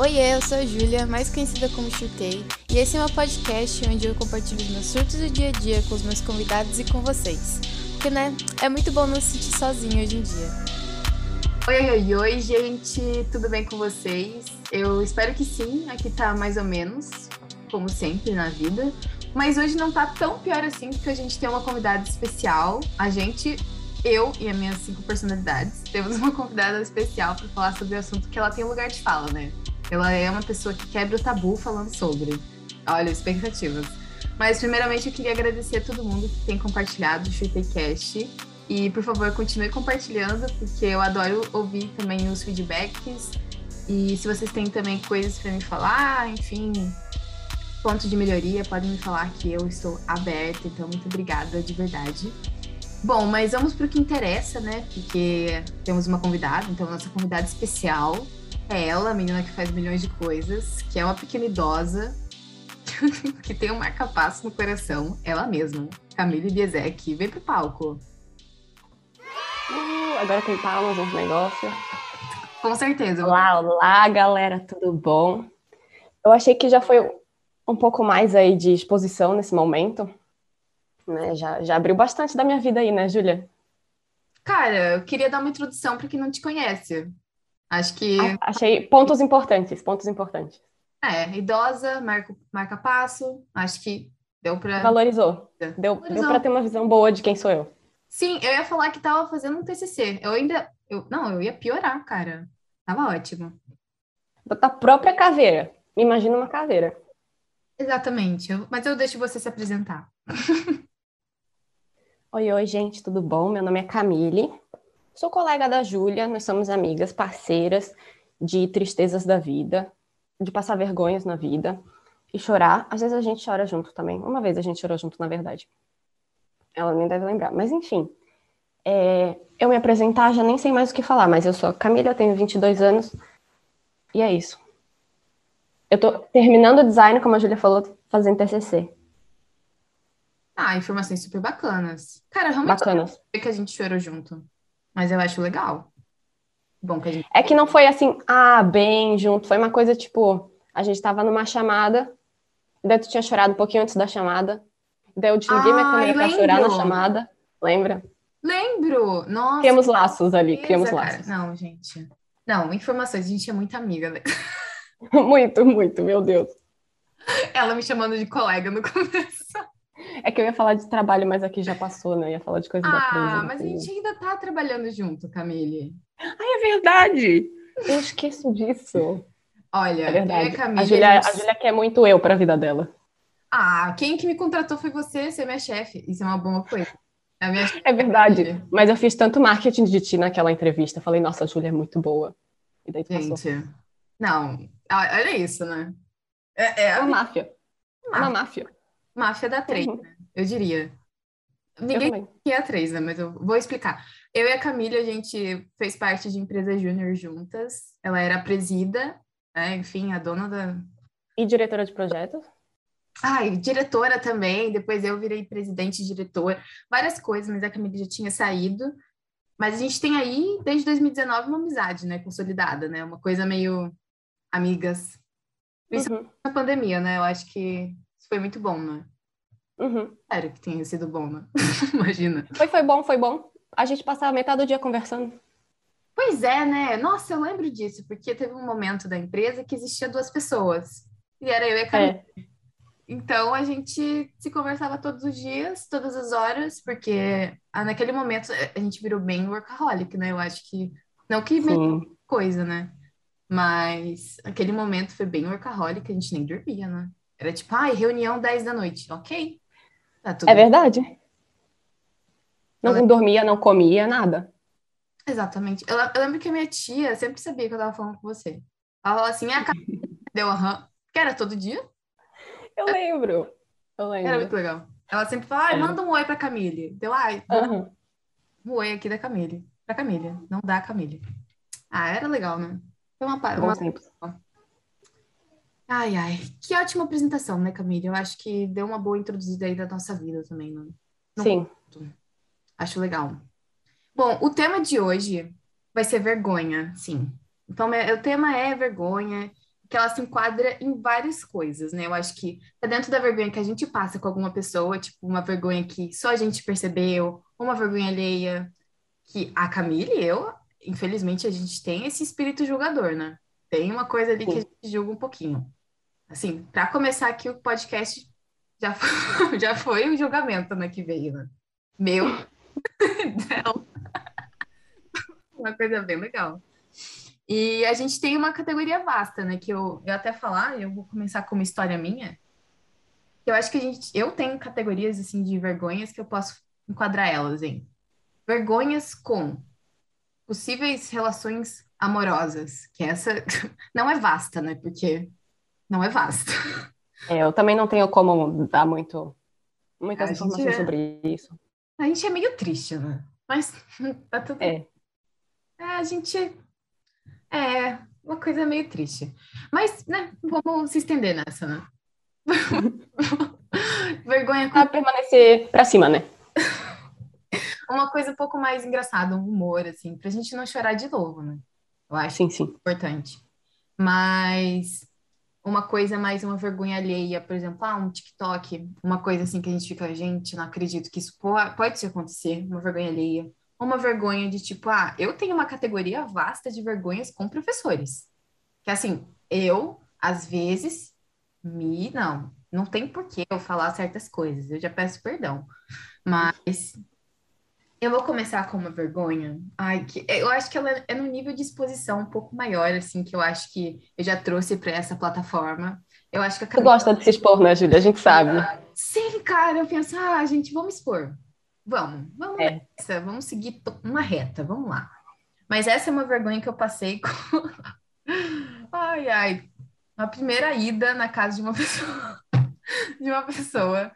Oiê, eu sou a Júlia, mais conhecida como Chutei, e esse é meu podcast onde eu compartilho os meus surtos do dia a dia com os meus convidados e com vocês. Porque, né, é muito bom não se sentir sozinho hoje em dia. Oi, oi, oi, gente, tudo bem com vocês? Eu espero que sim, aqui tá mais ou menos, como sempre na vida. Mas hoje não tá tão pior assim, porque a gente tem uma convidada especial. A gente, eu e as minhas cinco personalidades, temos uma convidada especial para falar sobre o assunto que ela tem lugar de fala, né? Ela é uma pessoa que quebra o tabu falando sobre. Olha, expectativas. Mas, primeiramente, eu queria agradecer a todo mundo que tem compartilhado o Chutecast. E, por favor, continue compartilhando, porque eu adoro ouvir também os feedbacks. E se vocês têm também coisas para me falar, enfim, pontos de melhoria, podem me falar que eu estou aberta. Então, muito obrigada, de verdade. Bom, mas vamos para o que interessa, né? Porque temos uma convidada, então, nossa convidada especial é ela, a menina que faz milhões de coisas, que é uma pequena idosa, que tem um marca-passo no coração, ela mesma, Camille Biezek. Vem pro palco. Uh, agora tem palmas nos negócios. Com certeza. Olá, olá, galera, tudo bom? Eu achei que já foi um pouco mais aí de exposição nesse momento. Né? Já, já abriu bastante da minha vida aí, né, Júlia? Cara, eu queria dar uma introdução para quem não te conhece. Acho que. Achei pontos importantes, pontos importantes. É, idosa, marca, marca passo, acho que deu para. Valorizou. Deu, Valorizou. deu para ter uma visão boa de quem sou eu. Sim, eu ia falar que tava fazendo um TCC. Eu ainda. Eu, não, eu ia piorar, cara. Tava ótimo. Botar a própria caveira. Imagina uma caveira. Exatamente. Eu, mas eu deixo você se apresentar. oi, oi, gente, tudo bom? Meu nome é Camille. Sou colega da Júlia, nós somos amigas, parceiras de tristezas da vida, de passar vergonhas na vida e chorar. Às vezes a gente chora junto também. Uma vez a gente chorou junto, na verdade. Ela nem deve lembrar. Mas enfim, é... eu me apresentar, já nem sei mais o que falar, mas eu sou a Camila, tenho 22 anos e é isso. Eu tô terminando o design, como a Júlia falou, fazendo TCC. Ah, informações super bacanas. Cara, realmente bacanas. que a gente chorou junto. Mas eu acho legal. Bom que a gente... É que não foi assim, ah, bem junto. Foi uma coisa tipo, a gente tava numa chamada, daí tu tinha chorado um pouquinho antes da chamada. Daí eu desliguei ah, minha câmera pra chorar na chamada. Lembra? Lembro! Nossa. Criamos laços ali, criamos laços. Não, gente. Não, informações, a gente é muito amiga, né? muito, muito, meu Deus. Ela me chamando de colega no começo. É que eu ia falar de trabalho, mas aqui já passou, né? Eu ia falar de coisa ah, da presa. Ah, mas a gente ainda tá trabalhando junto, Camille. Ah, é verdade! Eu esqueço disso. Olha, é verdade. Camille, a, Julia, a, gente... a Julia quer muito eu pra vida dela. Ah, quem que me contratou foi você, você é minha chefe. Isso é uma boa coisa. É, minha... é verdade. Mas eu fiz tanto marketing de ti naquela entrevista. Falei, nossa, a Júlia é muito boa. E daí tu Gente, passou. não. Olha isso, né? É, é... uma máfia. Máfia. Uma máfia. Máfia da três, uhum. né? Eu diria. Ninguém que é a três, né? Mas eu vou explicar. Eu e a Camila, a gente fez parte de empresa júnior juntas. Ela era presida, né? enfim, a dona da. E diretora de projetos? E diretora também. Depois eu virei presidente e diretora. Várias coisas, mas a Camila já tinha saído. Mas a gente tem aí, desde 2019, uma amizade, né? Consolidada, né? Uma coisa meio amigas. Principalmente uhum. na pandemia, né? Eu acho que foi muito bom, né? Uhum. Espero que tenha sido bom, né? Imagina. Foi, foi bom, foi bom. A gente passava metade do dia conversando. Pois é, né? Nossa, eu lembro disso, porque teve um momento da empresa que existia duas pessoas. E era eu e a Camila. É. Então a gente se conversava todos os dias, todas as horas, porque ah, naquele momento a gente virou bem workaholic, né? Eu acho que. Não que coisa, né? Mas aquele momento foi bem workaholic, a gente nem dormia, né? Era tipo, ai, reunião 10 da noite. Ok. Tá é verdade. Não eu dormia, não comia, nada. Exatamente. Eu, eu, lembro que a minha tia sempre sabia que eu tava falando com você. Ela falou assim, a deu aham. Que era todo dia? Eu lembro. Eu lembro. Era muito legal. Ela sempre falava, ai, manda um oi pra Camille. Deu, ai, uhum. um oi aqui da Camille. Pra Camille, não da Camille. Ah, era legal, né? Foi uma, uma... Ai, ai. Que ótima apresentação, né, Camille? Eu acho que deu uma boa introduzida aí da nossa vida também, não? não Sim. Acho legal. Bom, o tema de hoje vai ser vergonha, sim. Então, o tema é vergonha. que ela se enquadra em várias coisas, né? Eu acho que tá dentro da vergonha que a gente passa com alguma pessoa, tipo, uma vergonha que só a gente percebeu, uma vergonha alheia, que a Camille e eu, infelizmente, a gente tem esse espírito julgador, né? Tem uma coisa ali que a gente julga um pouquinho. Assim, para começar aqui o podcast já foi, já foi o julgamento, né, que veio, né? Meu. Não. uma coisa bem legal. E a gente tem uma categoria vasta, né? Que eu, eu até falar, eu vou começar com uma história minha. Eu acho que a gente, eu tenho categorias assim de vergonhas que eu posso enquadrar elas em vergonhas com possíveis relações amorosas, que essa não é vasta, né? Porque não é vasta. É, eu também não tenho como dar muito muitas a informações é... sobre isso. A gente é meio triste, né? Mas tá tudo. É. é a gente é uma coisa meio triste. Mas, né, vamos se estender nessa, né? Vergonha com... permanecer pra cima, né? uma coisa um pouco mais engraçada, um humor, assim, pra gente não chorar de novo, né? Eu acho sim, sim. importante. Mas uma coisa mais uma vergonha alheia, por exemplo, ah, um TikTok, uma coisa assim que a gente fica, gente, não acredito que isso pode acontecer, uma vergonha alheia uma vergonha de tipo, ah, eu tenho uma categoria vasta de vergonhas com professores. Que assim, eu, às vezes, me. Não, não tem porquê eu falar certas coisas, eu já peço perdão. Mas eu vou começar com uma vergonha. Ai, que eu acho que ela é no nível de exposição um pouco maior, assim, que eu acho que eu já trouxe para essa plataforma. Eu acho que a Camila... Tu gosta de se expor, né, Júlia? A gente sabe. Sim, cara, eu penso, ah, gente, vamos expor. Vamos, vamos é. nessa, vamos seguir uma reta, vamos lá. Mas essa é uma vergonha que eu passei com. ai, ai. A primeira ida na casa de uma pessoa. de uma pessoa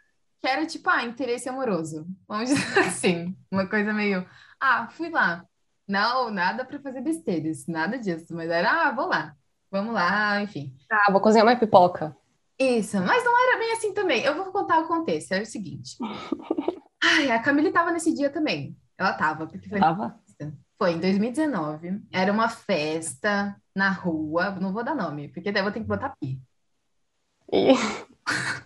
que era tipo, ah, interesse amoroso. Vamos dizer assim. Uma coisa meio. Ah, fui lá. Não, nada para fazer besteiras, nada disso. Mas era, ah, vou lá. Vamos lá, enfim. Ah, vou cozinhar uma pipoca. Isso, mas não era bem assim também. Eu vou contar o contexto. Era o seguinte. Ai, a Camille estava nesse dia também. Ela estava, porque foi. Tava? Foi em 2019. Era uma festa na rua. Não vou dar nome, porque daí eu vou ter que botar pi. E...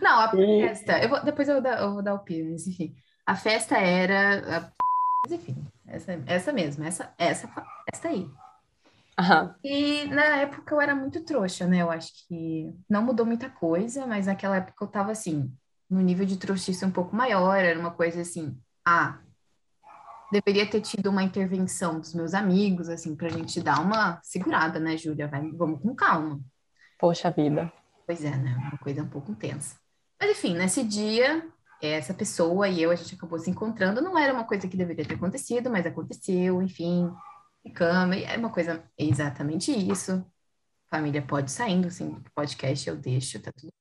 Não, a festa. Eu vou, depois eu vou, dar, eu vou dar o pi, mas enfim. A festa era. Mas enfim, essa, essa mesmo, essa, essa, essa aí. Uhum. E na época eu era muito trouxa, né? Eu acho que não mudou muita coisa, mas naquela época eu tava assim, no nível de trouxice um pouco maior, era uma coisa assim, ah, deveria ter tido uma intervenção dos meus amigos, assim, pra gente dar uma segurada, né, Júlia? Vamos com calma. Poxa vida. Pois é, né? Uma coisa um pouco tensa. Mas enfim, nesse dia, essa pessoa e eu, a gente acabou se encontrando. Não era uma coisa que deveria ter acontecido, mas aconteceu, enfim. Ficamos, e é uma coisa exatamente isso. Família pode saindo, assim, podcast eu deixo, tá tudo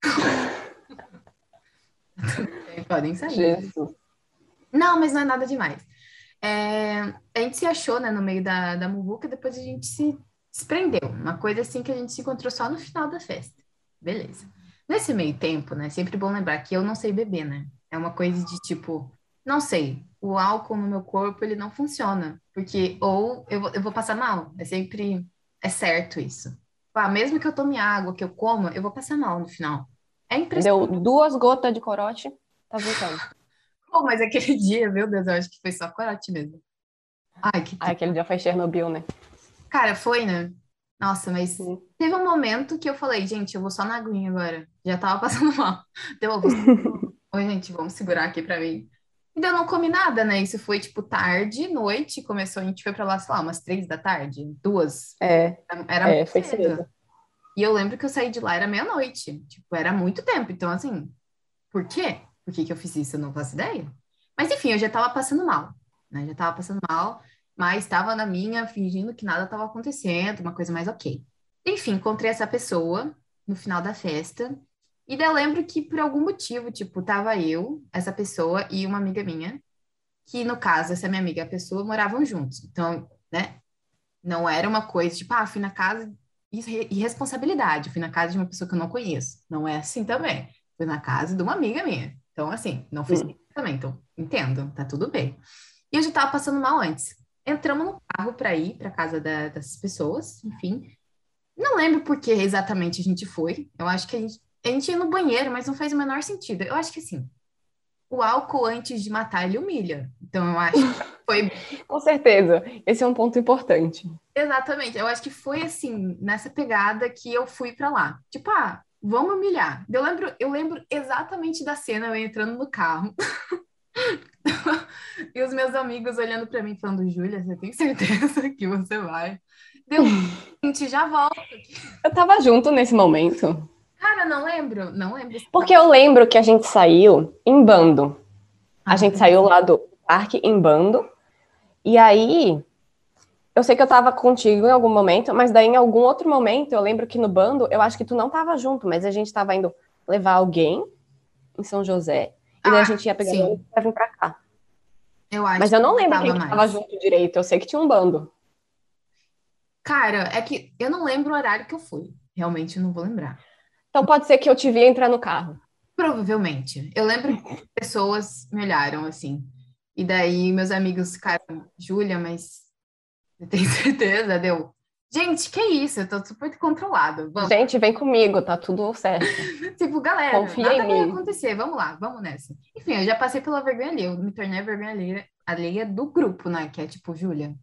Podem sair. Jesus. Não, mas não é nada demais. É, a gente se achou, né, no meio da, da muvuca, depois a gente se desprendeu. Uma coisa assim que a gente se encontrou só no final da festa. Beleza. Nesse meio tempo, né, sempre bom lembrar que eu não sei beber, né? É uma coisa de tipo, não sei, o álcool no meu corpo, ele não funciona. Porque, ou eu vou, eu vou passar mal. É sempre, é certo isso. Ah, mesmo que eu tome água, que eu coma, eu vou passar mal no final. É impressionante. Deu duas gotas de corote, tá voltando. Pô, mas aquele dia, meu Deus, eu acho que foi só corote mesmo. Ai, que... Ai, aquele dia foi Chernobyl, né? Cara, foi, né? Nossa, mas Sim. teve um momento que eu falei, gente, eu vou só na aguinha agora. Já tava passando mal. Deu, eu vou... Oi, gente, vamos segurar aqui pra mim. E eu não comi nada, né? Isso foi, tipo, tarde, noite. Começou, a gente foi pra lá, sei lá, umas três da tarde, duas. É, era é, foi cedo. cedo. E eu lembro que eu saí de lá, era meia-noite. Tipo, era muito tempo. Então, assim, por quê? Por que, que eu fiz isso? Eu não faço ideia. Mas, enfim, eu já tava passando mal, né? Já tava passando mal, mas estava na minha, fingindo que nada estava acontecendo, uma coisa mais ok. Enfim, encontrei essa pessoa no final da festa. E daí eu lembro que, por algum motivo, tipo, tava eu, essa pessoa e uma amiga minha, que, no caso, essa minha amiga e a pessoa moravam juntos. Então, né? Não era uma coisa, tipo, ah, fui na casa irresponsabilidade. Fui na casa de uma pessoa que eu não conheço. Não é assim também. Fui na casa de uma amiga minha. Então, assim, não fiz hum. também. Então, entendo, tá tudo bem. E eu já tava passando mal antes. Entramos no carro para ir para casa da, dessas pessoas, enfim. Não lembro por que exatamente a gente foi. Eu acho que a gente, a gente ia no banheiro, mas não faz o menor sentido. Eu acho que assim, o álcool antes de matar ele humilha. Então eu acho que foi. Com certeza. Esse é um ponto importante. Exatamente. Eu acho que foi assim, nessa pegada que eu fui para lá. Tipo, ah, vamos humilhar. Eu lembro, eu lembro exatamente da cena eu entrando no carro. e os meus amigos olhando para mim falando, Júlia, você tem certeza que você vai? Deu, gente, já volta. Eu tava junto nesse momento. Cara, não lembro, não lembro. Porque eu lembro que a gente saiu em bando. A ah, gente saiu lá do parque em bando. E aí, eu sei que eu tava contigo em algum momento, mas daí em algum outro momento, eu lembro que no bando, eu acho que tu não tava junto, mas a gente tava indo levar alguém em São José. E daí a ah, gente ia pegar ele pra vir pra cá. Eu acho mas eu não lembro quem que tava junto direito. Eu sei que tinha um bando. Cara, é que eu não lembro o horário que eu fui. Realmente não vou lembrar. Então pode ser que eu te vi entrar no carro. Provavelmente. Eu lembro que pessoas me olharam assim. E daí meus amigos ficaram, Júlia, mas você tem certeza? Deu. Gente, que isso? Eu tô super controlado. Vamos. Gente, vem comigo, tá tudo certo. tipo, galera, Confia nada vai mim. acontecer. Vamos lá, vamos nessa. Enfim, eu já passei pela vergonha ali. Eu me tornei a vergonha alheia, alheia do grupo, né? Que é tipo, Júlia,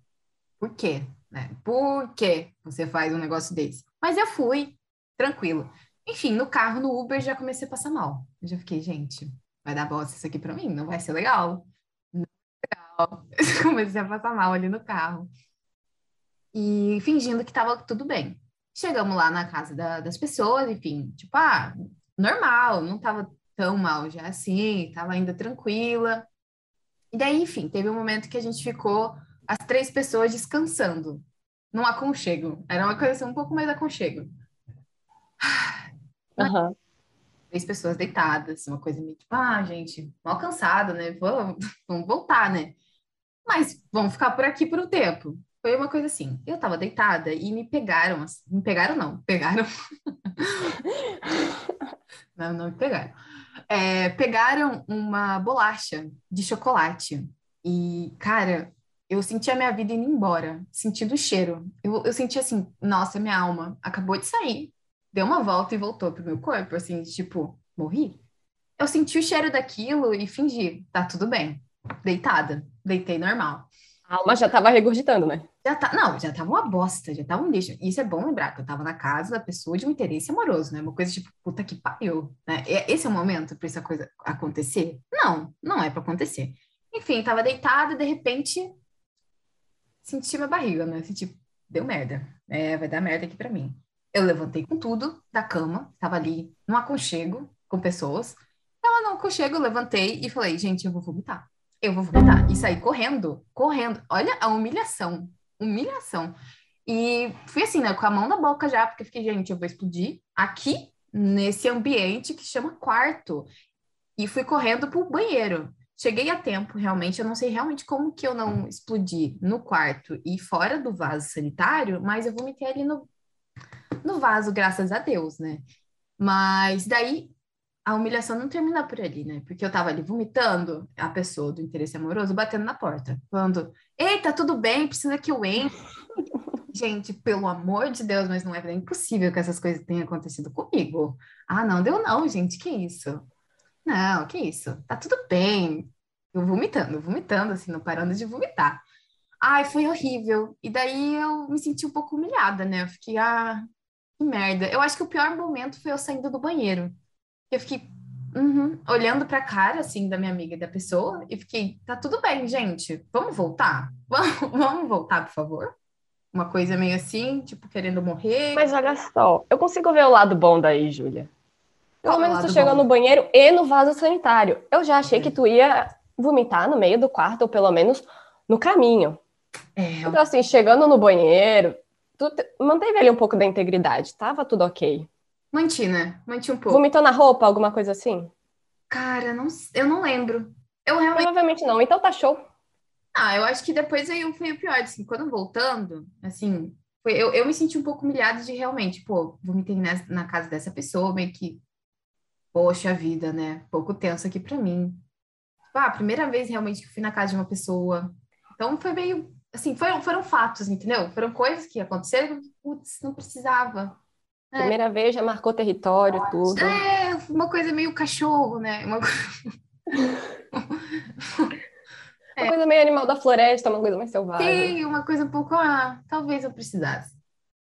por quê? Né? Por que você faz um negócio desse? Mas eu fui, tranquilo. Enfim, no carro, no Uber, já comecei a passar mal. Eu já fiquei, gente, vai dar bosta isso aqui pra mim? Não vai ser legal. Não vai ser legal. comecei a passar mal ali no carro. E fingindo que tava tudo bem. Chegamos lá na casa da, das pessoas, enfim, tipo, ah, normal, não tava tão mal já assim, tava ainda tranquila. E daí, enfim, teve um momento que a gente ficou as três pessoas descansando, num aconchego. Era uma coisa assim, um pouco mais aconchego. Uhum. Três pessoas deitadas, uma coisa meio tipo, ah, gente, mal cansada, né? Vamos, vamos voltar, né? Mas vamos ficar por aqui por um tempo. Foi uma coisa assim, eu tava deitada e me pegaram, assim, me pegaram não, pegaram. não, não me pegaram. É, pegaram uma bolacha de chocolate. E, cara, eu senti a minha vida indo embora, sentindo o cheiro. Eu, eu senti assim, nossa, minha alma acabou de sair, deu uma volta e voltou pro meu corpo, assim, tipo, morri. Eu senti o cheiro daquilo e fingi, tá tudo bem. Deitada, deitei normal. A alma já tava regurgitando, né? Já tá, não, já tava uma bosta, já tava um lixo. Isso é bom lembrar, que eu tava na casa da pessoa de um interesse amoroso, né? Uma coisa tipo, puta que pariu, né? Esse é o momento pra essa coisa acontecer? Não, não é para acontecer. Enfim, tava deitada, de repente, senti minha barriga, né? Senti, deu merda. É, vai dar merda aqui para mim. Eu levantei com tudo da cama, estava ali num aconchego com pessoas. Tava no aconchego, eu levantei e falei, gente, eu vou vomitar. Eu vou vomitar. E saí correndo, correndo. Olha a humilhação, humilhação. E fui assim, né, com a mão na boca já, porque fiquei, gente, eu vou explodir aqui nesse ambiente que chama quarto. E fui correndo pro banheiro. Cheguei a tempo, realmente. Eu não sei realmente como que eu não explodi no quarto e fora do vaso sanitário, mas eu vomitei ali no, no vaso, graças a Deus, né? Mas daí a humilhação não termina por ali, né? Porque eu tava ali vomitando, a pessoa do interesse amoroso batendo na porta, falando: Eita, tudo bem, precisa que eu entre. Gente, pelo amor de Deus, mas não é, impossível que essas coisas tenham acontecido comigo. Ah, não, deu não, gente, que isso? Não, que isso? Tá tudo bem. Eu vomitando, vomitando, assim, não parando de vomitar. Ai, foi horrível. E daí eu me senti um pouco humilhada, né? Eu fiquei, ah, que merda. Eu acho que o pior momento foi eu saindo do banheiro. Eu fiquei uhum, olhando pra cara, assim, da minha amiga e da pessoa, e fiquei, tá tudo bem, gente, vamos voltar? Vamos, vamos voltar, por favor? Uma coisa meio assim, tipo, querendo morrer. Mas olha só, eu consigo ver o lado bom daí, Júlia. Pelo menos tu chegou bom? no banheiro e no vaso sanitário. Eu já achei que tu ia vomitar no meio do quarto, ou pelo menos no caminho. É. Então, assim, chegando no banheiro, tu manteve ali um pouco da integridade, tava tudo ok. Manti, né? Manti um pouco. Vomitou na roupa, alguma coisa assim? Cara, não, eu não lembro. Eu realmente... Provavelmente não, então tá show. Ah, eu acho que depois aí foi o pior, assim, quando voltando, assim, foi, eu, eu me senti um pouco humilhada de realmente, pô, vomitei na, na casa dessa pessoa, meio que poxa vida, né? Pouco tenso aqui para mim. Tipo, ah, primeira vez realmente que fui na casa de uma pessoa. Então foi meio assim, foram, foram fatos, entendeu? Foram coisas que aconteceram que, putz, não precisava. É. Primeira vez já marcou território, tudo. É, uma coisa meio cachorro, né? Uma, uma coisa meio animal da floresta, uma coisa mais selvagem. Sim, uma coisa um pouco, ah, talvez eu precisasse.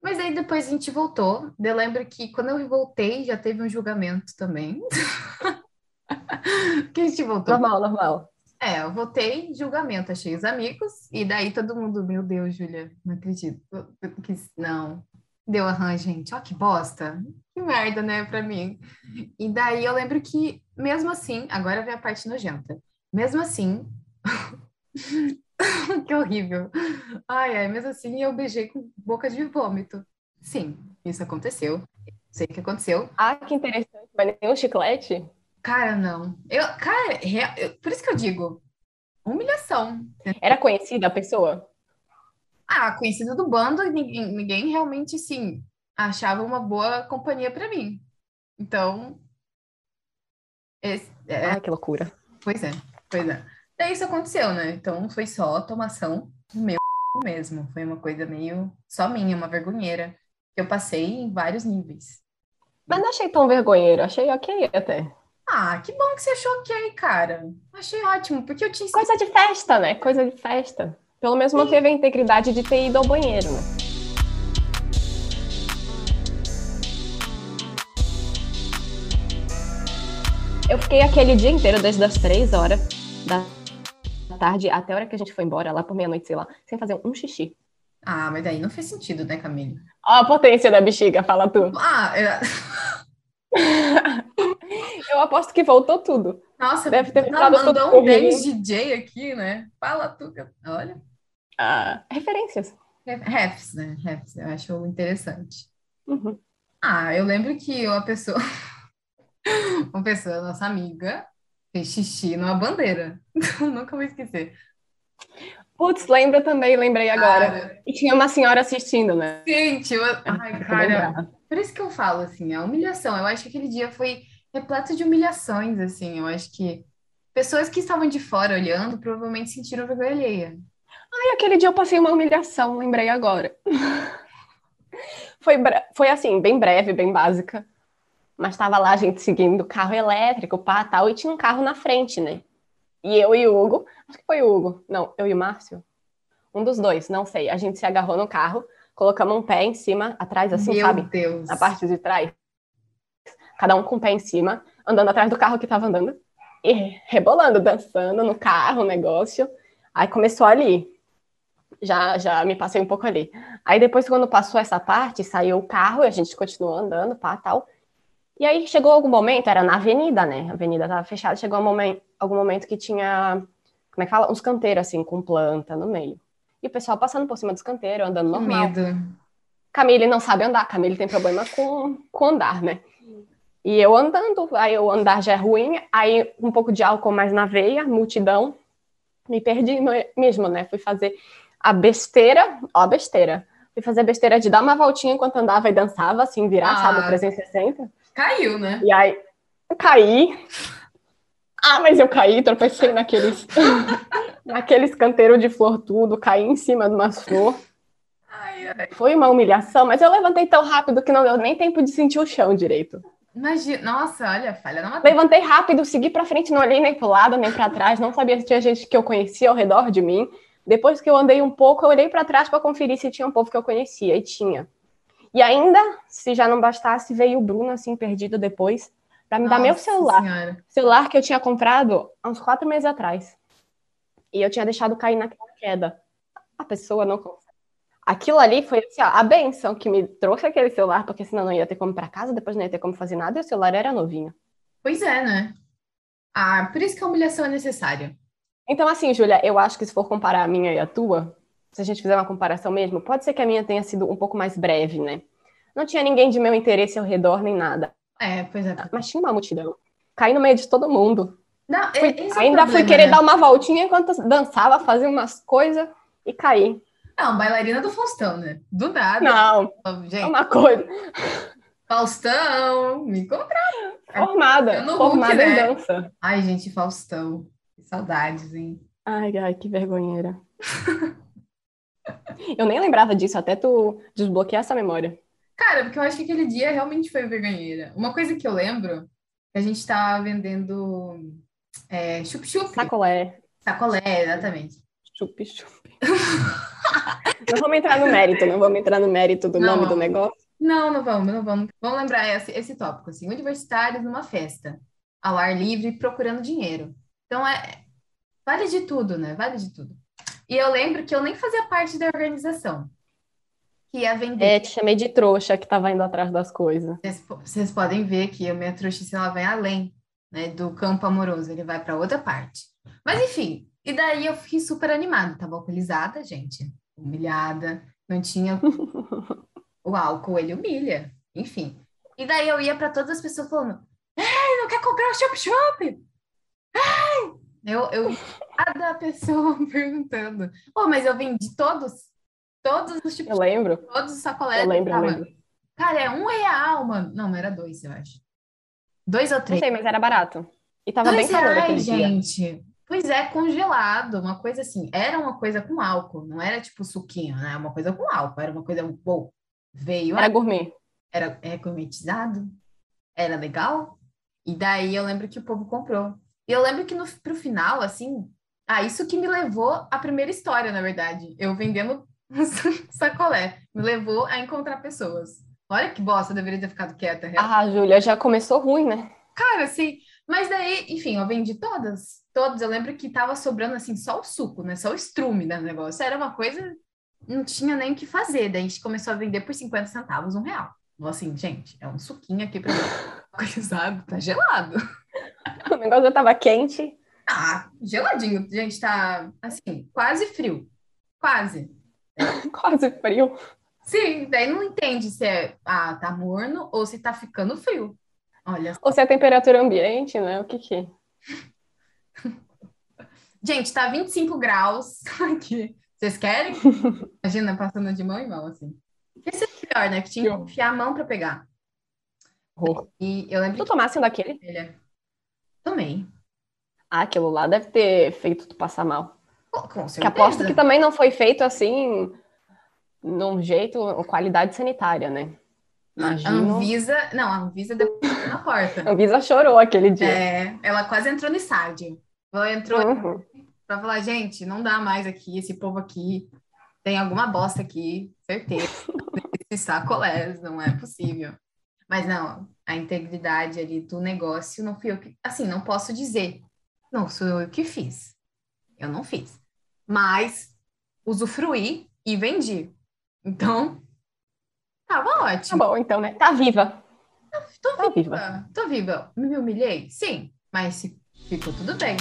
Mas aí depois a gente voltou. Eu lembro que quando eu voltei, já teve um julgamento também. que a gente voltou. Normal, normal. É, eu voltei, julgamento, achei os amigos, e daí todo mundo, meu Deus, Júlia, não acredito. Não, deu arranjo, gente, ó que bosta, que merda, né, pra mim. E daí eu lembro que, mesmo assim, agora vem a parte nojenta, mesmo assim, que horrível. Ai, ai, mesmo assim eu beijei com boca de vômito. Sim, isso aconteceu. Sei que aconteceu. Ah, que interessante. Mas nem um chiclete? Cara, não. Eu, cara, eu, por isso que eu digo, humilhação. Era conhecida a pessoa? Ah, conhecida do bando, ninguém, ninguém realmente, sim, achava uma boa companhia para mim. Então. Esse, é... Ai, que loucura. Pois é, pois é. Daí isso aconteceu, né? Então foi só tomação meu mesmo. Foi uma coisa meio só minha, uma vergonheira. Eu passei em vários níveis. Mas não achei tão vergonheiro, achei ok até. Ah, que bom que você achou ok, cara. Achei ótimo, porque eu tinha. Coisa de festa, né? Coisa de festa. Pelo menos manteve a integridade de ter ido ao banheiro, né? Eu fiquei aquele dia inteiro, desde as três horas da tarde até a hora que a gente foi embora, lá por meia-noite, sei lá, sem fazer um xixi. Ah, mas daí não fez sentido, né, Camille? Ó, a potência da bexiga, fala tu. Ah, eu... Eu aposto que voltou tudo. Nossa, deve ter ficado mandou um DJ aqui, né? Fala tu. Olha. Ah, referências. Refs, né? Refs, eu acho interessante. Uhum. Ah, eu lembro que uma pessoa, uma pessoa, nossa amiga, fez xixi numa bandeira. Nunca vou esquecer. Putz, lembra também, lembrei agora. Cara, e tinha uma senhora assistindo, né? Gente, eu... ai, cara. Por isso que eu falo, assim, a humilhação. Eu acho que aquele dia foi repleto de humilhações, assim. Eu acho que pessoas que estavam de fora olhando provavelmente sentiram vergonha alheia. Ai, aquele dia eu passei uma humilhação, lembrei agora. foi, foi assim, bem breve, bem básica. Mas estava lá a gente seguindo carro elétrico, pá, tal, e tinha um carro na frente, né? E eu e o Hugo, acho que foi o Hugo, não, eu e o Márcio, um dos dois, não sei. A gente se agarrou no carro, colocamos um pé em cima, atrás, assim, Meu sabe? Deus. Na parte de trás cada um com o pé em cima, andando atrás do carro que estava andando e rebolando, dançando no carro, o negócio. Aí começou ali. Já, já me passei um pouco ali. Aí depois, quando passou essa parte, saiu o carro e a gente continuou andando, pá, tal. E aí chegou algum momento, era na avenida, né? A avenida estava fechada, chegou um momento, algum momento que tinha, como é que fala? Uns canteiros, assim, com planta no meio. E o pessoal passando por cima dos canteiros, andando normal. Medo. Camille não sabe andar, Camille tem problema com, com andar, né? E eu andando, aí o andar já é ruim, aí um pouco de álcool mais na veia, multidão, me perdi mesmo, né? Fui fazer a besteira, ó a besteira. Fui fazer a besteira de dar uma voltinha enquanto andava e dançava, assim, virar, ah, sabe, 360. Caiu, né? E aí, caí. Ah, mas eu caí, tropecei naqueles, naqueles canteiros de flor tudo, caí em cima de umas flores. Foi uma humilhação, mas eu levantei tão rápido que não deu nem tempo de sentir o chão direito. Imagina, nossa, olha, falha na matéria. Levantei rápido, segui para frente, não olhei nem para o lado, nem para trás, não sabia se tinha gente que eu conhecia ao redor de mim. Depois que eu andei um pouco, eu olhei para trás para conferir se tinha um povo que eu conhecia, e tinha. E ainda, se já não bastasse, veio o Bruno, assim, perdido depois, para me nossa dar meu celular. Senhora. Celular que eu tinha comprado há uns quatro meses atrás. E eu tinha deixado cair naquela queda. A pessoa não aquilo ali foi assim, ó, a benção que me trouxe aquele celular, porque senão não ia ter como para casa, depois não ia ter como fazer nada, e o celular era novinho. Pois é, né? Ah, por isso que a humilhação é necessária. Então, assim, Júlia, eu acho que se for comparar a minha e a tua, se a gente fizer uma comparação mesmo, pode ser que a minha tenha sido um pouco mais breve, né? Não tinha ninguém de meu interesse ao redor, nem nada. É, pois é. Mas tinha uma multidão. Caí no meio de todo mundo. Não, fui, é ainda problema, fui querer né? dar uma voltinha enquanto dançava, fazia umas coisas e caí. Não, bailarina do Faustão, né? Do nada. Não, gente. é uma coisa. Faustão, me compraram. Formada, formada Hulk, em né? dança. Ai, gente, Faustão. Saudades, hein? Ai, ai, que vergonheira. Eu nem lembrava disso, até tu desbloquear essa memória. Cara, porque eu acho que aquele dia realmente foi vergonheira. Uma coisa que eu lembro, a gente tava vendendo é, chup-chup. Sacolé. Sacolé, exatamente. Chup-chup. não vamos entrar no mérito, não vamos entrar no mérito do Não, nome do negócio. Não, não vamos, não vamos. Vamos lembrar esse, esse tópico, assim, universitários numa festa, ao ar livre, procurando dinheiro. Então, é, vale de tudo, né? Vale de tudo. E eu lembro que eu nem fazia parte da organização, que ia vender. É, te chamei de trouxa que tava indo atrás das coisas. Vocês, vocês podem ver que a minha trouxice, ela vai além, né, do campo amoroso, ele vai para outra parte. Mas, enfim, e daí eu fiquei super animada, tava alcoolizada, gente, humilhada, não tinha o álcool, ele humilha, enfim. E daí eu ia para todas as pessoas falando, ei, não quer comprar o chup-chup? Ei! Eu, eu cada pessoa perguntando, oh, mas eu vendi todos, todos os Eu chup-chup, lembro, todos os sacolés. eu lembro, eu tava- lembro. Cara, é um real, mano. Não, não era dois, eu acho. Dois ou Não três? sei, mas era barato. E tava Dois bem calor reais, dia. gente. Pois é, congelado, uma coisa assim. Era uma coisa com álcool, não era tipo suquinho, né? Uma coisa com álcool, era uma coisa, bom, veio, Era gourmet. era é gourmetizado, era legal. E daí eu lembro que o povo comprou. E eu lembro que no, pro final, assim, ah, isso que me levou à primeira história, na verdade. Eu vendendo sacolé. Me levou a encontrar pessoas. Olha que bosta, eu deveria ter ficado quieta. real. Ah, Júlia, já começou ruim, né? Cara, assim, mas daí, enfim, eu vendi todas. Todas. Eu lembro que tava sobrando, assim, só o suco, né? Só o estrume do negócio. Era uma coisa, não tinha nem o que fazer. Daí a gente começou a vender por 50 centavos, um real. Assim, gente, é um suquinho aqui pra mim. Coisado, tá gelado. O negócio já tava quente. Ah, geladinho. Gente, tá, assim, quase frio. Quase. Quase frio. Sim, daí não entende se é, ah, tá morno ou se tá ficando frio. Olha Ou se é temperatura ambiente, né? O que que? Gente, tá 25 graus aqui. Vocês querem? Imagina passando de mão em mão, assim. Esse é pior, né? Que tinha que enfiar a mão pra pegar. Horror. E eu lembro Tu tomasse um daquele? que ele... Tomei. Ah, aquilo lá deve ter feito tu passar mal. Com, com Que aposto que certeza. também não foi feito assim, num jeito, qualidade sanitária, né? A Imagino. Anvisa... Não, a Anvisa deu na porta. A Anvisa chorou aquele dia. É, ela quase entrou no estádio. Ela entrou Uhum. pra falar, gente, não dá mais aqui, esse povo aqui tem alguma bosta aqui, certeza. Esses sacolés, não é possível. Mas não, a integridade ali do negócio não fui eu que, assim, não posso dizer, não sou eu que fiz. Eu não fiz. Mas usufruí e vendi. Então, tava Tá ótimo. bom, então, né? Tá viva. Tô Tá viva. viva. Tô viva. Me humilhei? Sim, mas ficou tudo bem.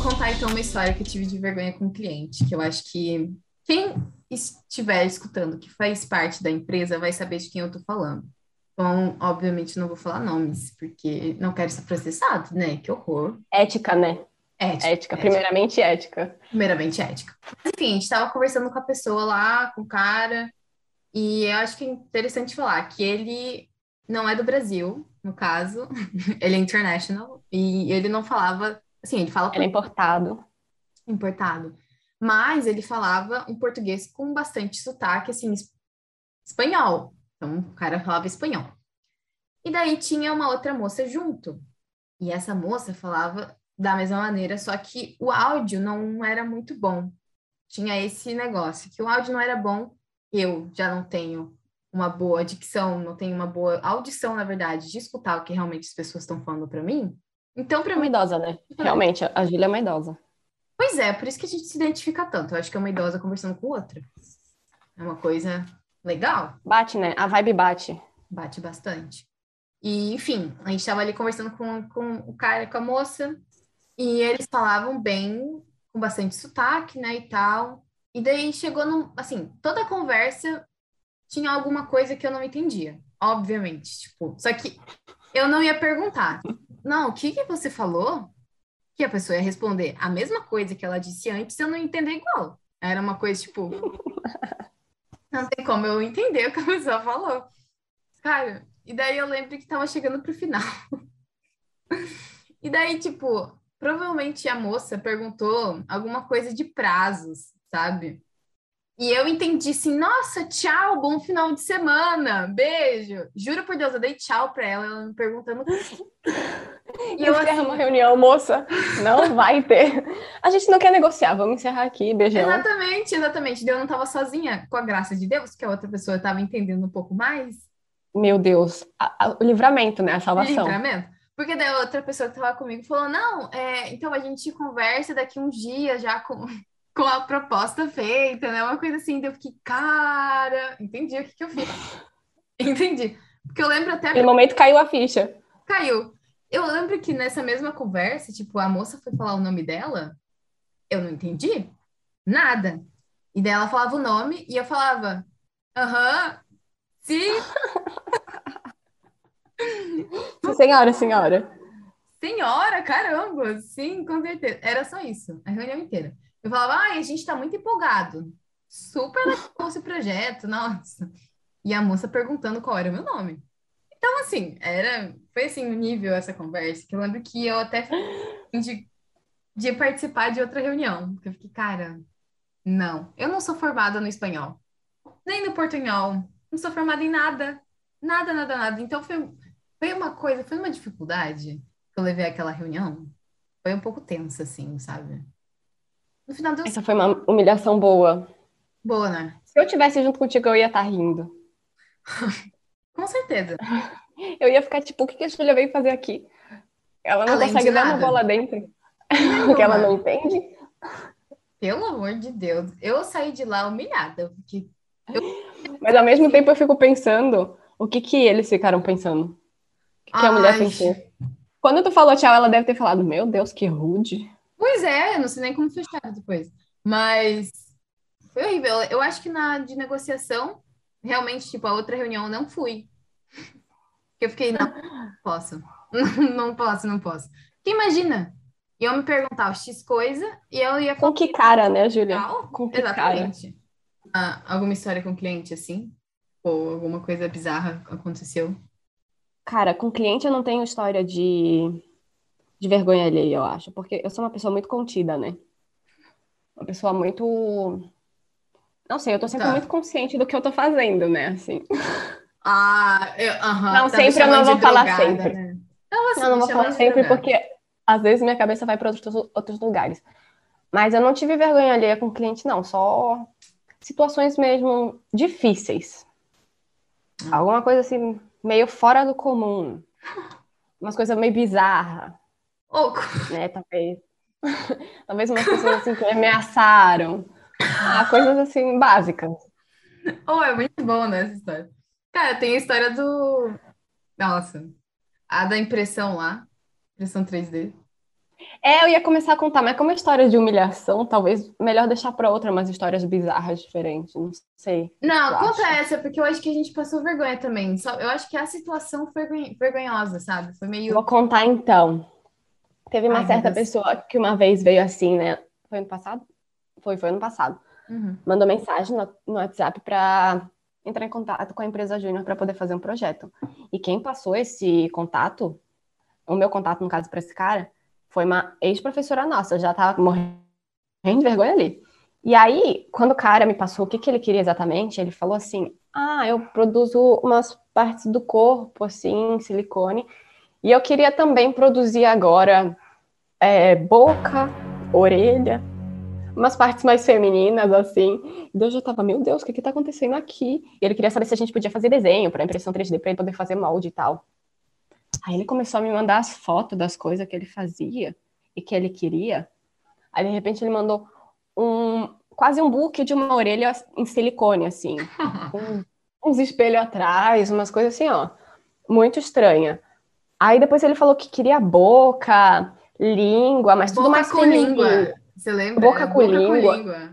Vou contar então uma história que eu tive de vergonha com um cliente, que eu acho que quem estiver escutando, que faz parte da empresa, vai saber de quem eu tô falando. Então, obviamente, não vou falar nomes, porque não quero ser processado, né? Que horror. Ética, né? Ética. Ética, primeiramente ética. primeiramente ética. Enfim, a gente estava conversando com a pessoa lá, com o cara, e eu acho que é interessante falar que ele não é do Brasil, no caso, ele é international, e ele não falava, assim, ele fala é importado. importado, mas ele falava um português com bastante sotaque, assim, es- espanhol. Então, o cara falava espanhol. E daí tinha uma outra moça junto. E essa moça falava da mesma maneira, só que o áudio não era muito bom. Tinha esse negócio, que o áudio não era bom. Eu já não tenho uma boa dicção, não tenho uma boa audição, na verdade, de escutar o que realmente as pessoas estão falando para mim. Então, para É uma mim, idosa, né? Realmente, a Júlia é uma idosa. Pois é, por isso que a gente se identifica tanto. Eu acho que é uma idosa conversando com outra. É uma coisa legal, Bate, né? A vibe bate. bate bastante. E, enfim, a gente estava ali conversando com, com o cara, com a moça, e eles falavam bem, com bastante sotaque, né, e tal. E daí chegou no, assim, toda a conversa tinha alguma coisa que eu não entendia, obviamente, tipo, só que eu não ia perguntar. Não, o que que você falou? Que a pessoa ia responder a mesma coisa que ela disse antes, eu não entender igual. Era uma coisa tipo, não tem como eu entender o que a pessoa falou. Cara, e daí eu lembro que tava chegando pro final. E daí, tipo, provavelmente a moça perguntou alguma coisa de prazos, sabe? E eu entendi assim, nossa, tchau, bom final de semana, beijo. Juro por Deus, eu dei tchau pra ela, ela me perguntando. E eu encerra assim... uma reunião, moça. Não vai ter. A gente não quer negociar, vamos encerrar aqui, beijão. Exatamente, exatamente. Eu não tava sozinha, com a graça de Deus, que a outra pessoa estava entendendo um pouco mais. Meu Deus, a, a, o livramento, né? A salvação. Livramento. Porque daí a outra pessoa que estava comigo falou: não, é, então a gente conversa daqui uns dias já com, com a proposta feita, né? Uma coisa assim. Eu fiquei, cara, entendi o que, que eu fiz. entendi. Porque eu lembro até. No momento caiu a ficha. Caiu. Eu lembro que nessa mesma conversa, tipo, a moça foi falar o nome dela, eu não entendi nada. E daí ela falava o nome e eu falava, aham, sim. senhora, senhora. Senhora, caramba, sim, com certeza. Era só isso, a reunião inteira. Eu falava, ai, a gente tá muito empolgado. Super legal esse projeto, nossa. E a moça perguntando qual era o meu nome. Então, assim, era, foi assim, o nível essa conversa, que eu lembro que eu até de, de participar de outra reunião, porque eu fiquei, cara, não, eu não sou formada no espanhol, nem no portunhol, não sou formada em nada, nada, nada, nada. Então foi, foi uma coisa, foi uma dificuldade que eu levei aquela reunião, foi um pouco tensa, assim, sabe? No final deu... Essa foi uma humilhação boa. Boa, né? Se eu tivesse junto contigo, eu ia estar tá rindo. Com certeza. Eu ia ficar tipo, o que, que a Julia veio fazer aqui? Ela não Além consegue dar uma bola dentro. Porque ela não entende. Pelo amor de Deus. Eu saí de lá humilhada. Porque eu... Mas ao mesmo tempo eu fico pensando o que, que eles ficaram pensando. O que, que a mulher pensou. Quando tu falou tchau, ela deve ter falado, meu Deus, que rude. Pois é, eu não sei nem como fechar depois. Mas foi horrível. Eu acho que na de negociação realmente, tipo, a outra reunião eu não fui. Eu fiquei, não, posso. não posso, não posso. Porque imagina, eu me perguntar X coisa e eu ia Com que cara, né, Julia? Com que Exatamente. cara? Ah, alguma história com cliente assim? Ou alguma coisa bizarra aconteceu? Cara, com cliente eu não tenho história de, de vergonha alheia, eu acho. Porque eu sou uma pessoa muito contida, né? Uma pessoa muito não sei, eu tô sempre tá. muito consciente do que eu tô fazendo, né? Assim. Ah, eu, uh -huh, não, tá sempre eu não vou falar drogada, sempre. Né? Não, assim, eu não vou falar sempre drogada. porque às vezes minha cabeça vai para outros, outros lugares. Mas eu não tive vergonha alheia com o cliente, não. Só situações mesmo difíceis. Hum. Alguma coisa assim, meio fora do comum. Umas coisas meio bizarras. Oco. Né, talvez. talvez umas pessoas assim que me ameaçaram. Ah, coisas assim, básicas. Oh, é muito bom, né, essa história. Cara, tem a história do. Nossa, a da impressão lá, impressão 3D. É, eu ia começar a contar, mas como é história de humilhação, talvez melhor deixar para outra umas histórias bizarras diferentes, não sei. Não, conta acho. essa, porque eu acho que a gente passou vergonha também. Só, eu acho que a situação foi vergonhosa, sabe? Foi meio. Vou contar então. Teve uma Ai, certa pessoa que uma vez veio assim, né? Foi ano passado? Foi, foi ano passado. Uhum. Mandou mensagem no, no WhatsApp para entrar em contato com a empresa Júnior para poder fazer um projeto. E quem passou esse contato, o meu contato, no caso, para esse cara, foi uma ex-professora nossa. Eu já tava morrendo de vergonha ali. E aí, quando o cara me passou o que, que ele queria exatamente, ele falou assim: Ah, eu produzo umas partes do corpo, assim, silicone, e eu queria também produzir agora é, boca, orelha umas partes mais femininas, assim. E eu já tava, meu Deus, o que que tá acontecendo aqui? E ele queria saber se a gente podia fazer desenho para impressão 3D, para ele poder fazer molde e tal. Aí ele começou a me mandar as fotos das coisas que ele fazia e que ele queria. Aí, de repente, ele mandou um quase um book de uma orelha em silicone, assim. Com uns espelhos atrás, umas coisas assim, ó. Muito estranha. Aí depois ele falou que queria boca, língua, mas boca tudo mais com língua. Você lembra? Boca, com, boca língua. com língua.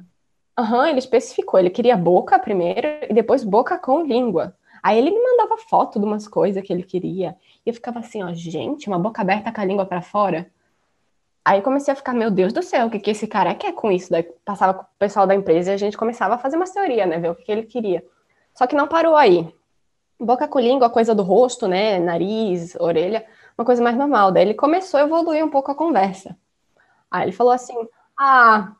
Aham, uhum, ele especificou. Ele queria boca primeiro e depois boca com língua. Aí ele me mandava foto de umas coisas que ele queria. E eu ficava assim, ó, gente, uma boca aberta com a língua para fora. Aí comecei a ficar, meu Deus do céu, o que, que esse cara quer com isso? Daí passava com o pessoal da empresa e a gente começava a fazer uma teoria, né? Ver o que, que ele queria. Só que não parou aí. Boca com língua, coisa do rosto, né? Nariz, orelha. uma coisa mais normal. Daí ele começou a evoluir um pouco a conversa. Aí ele falou assim: Ah,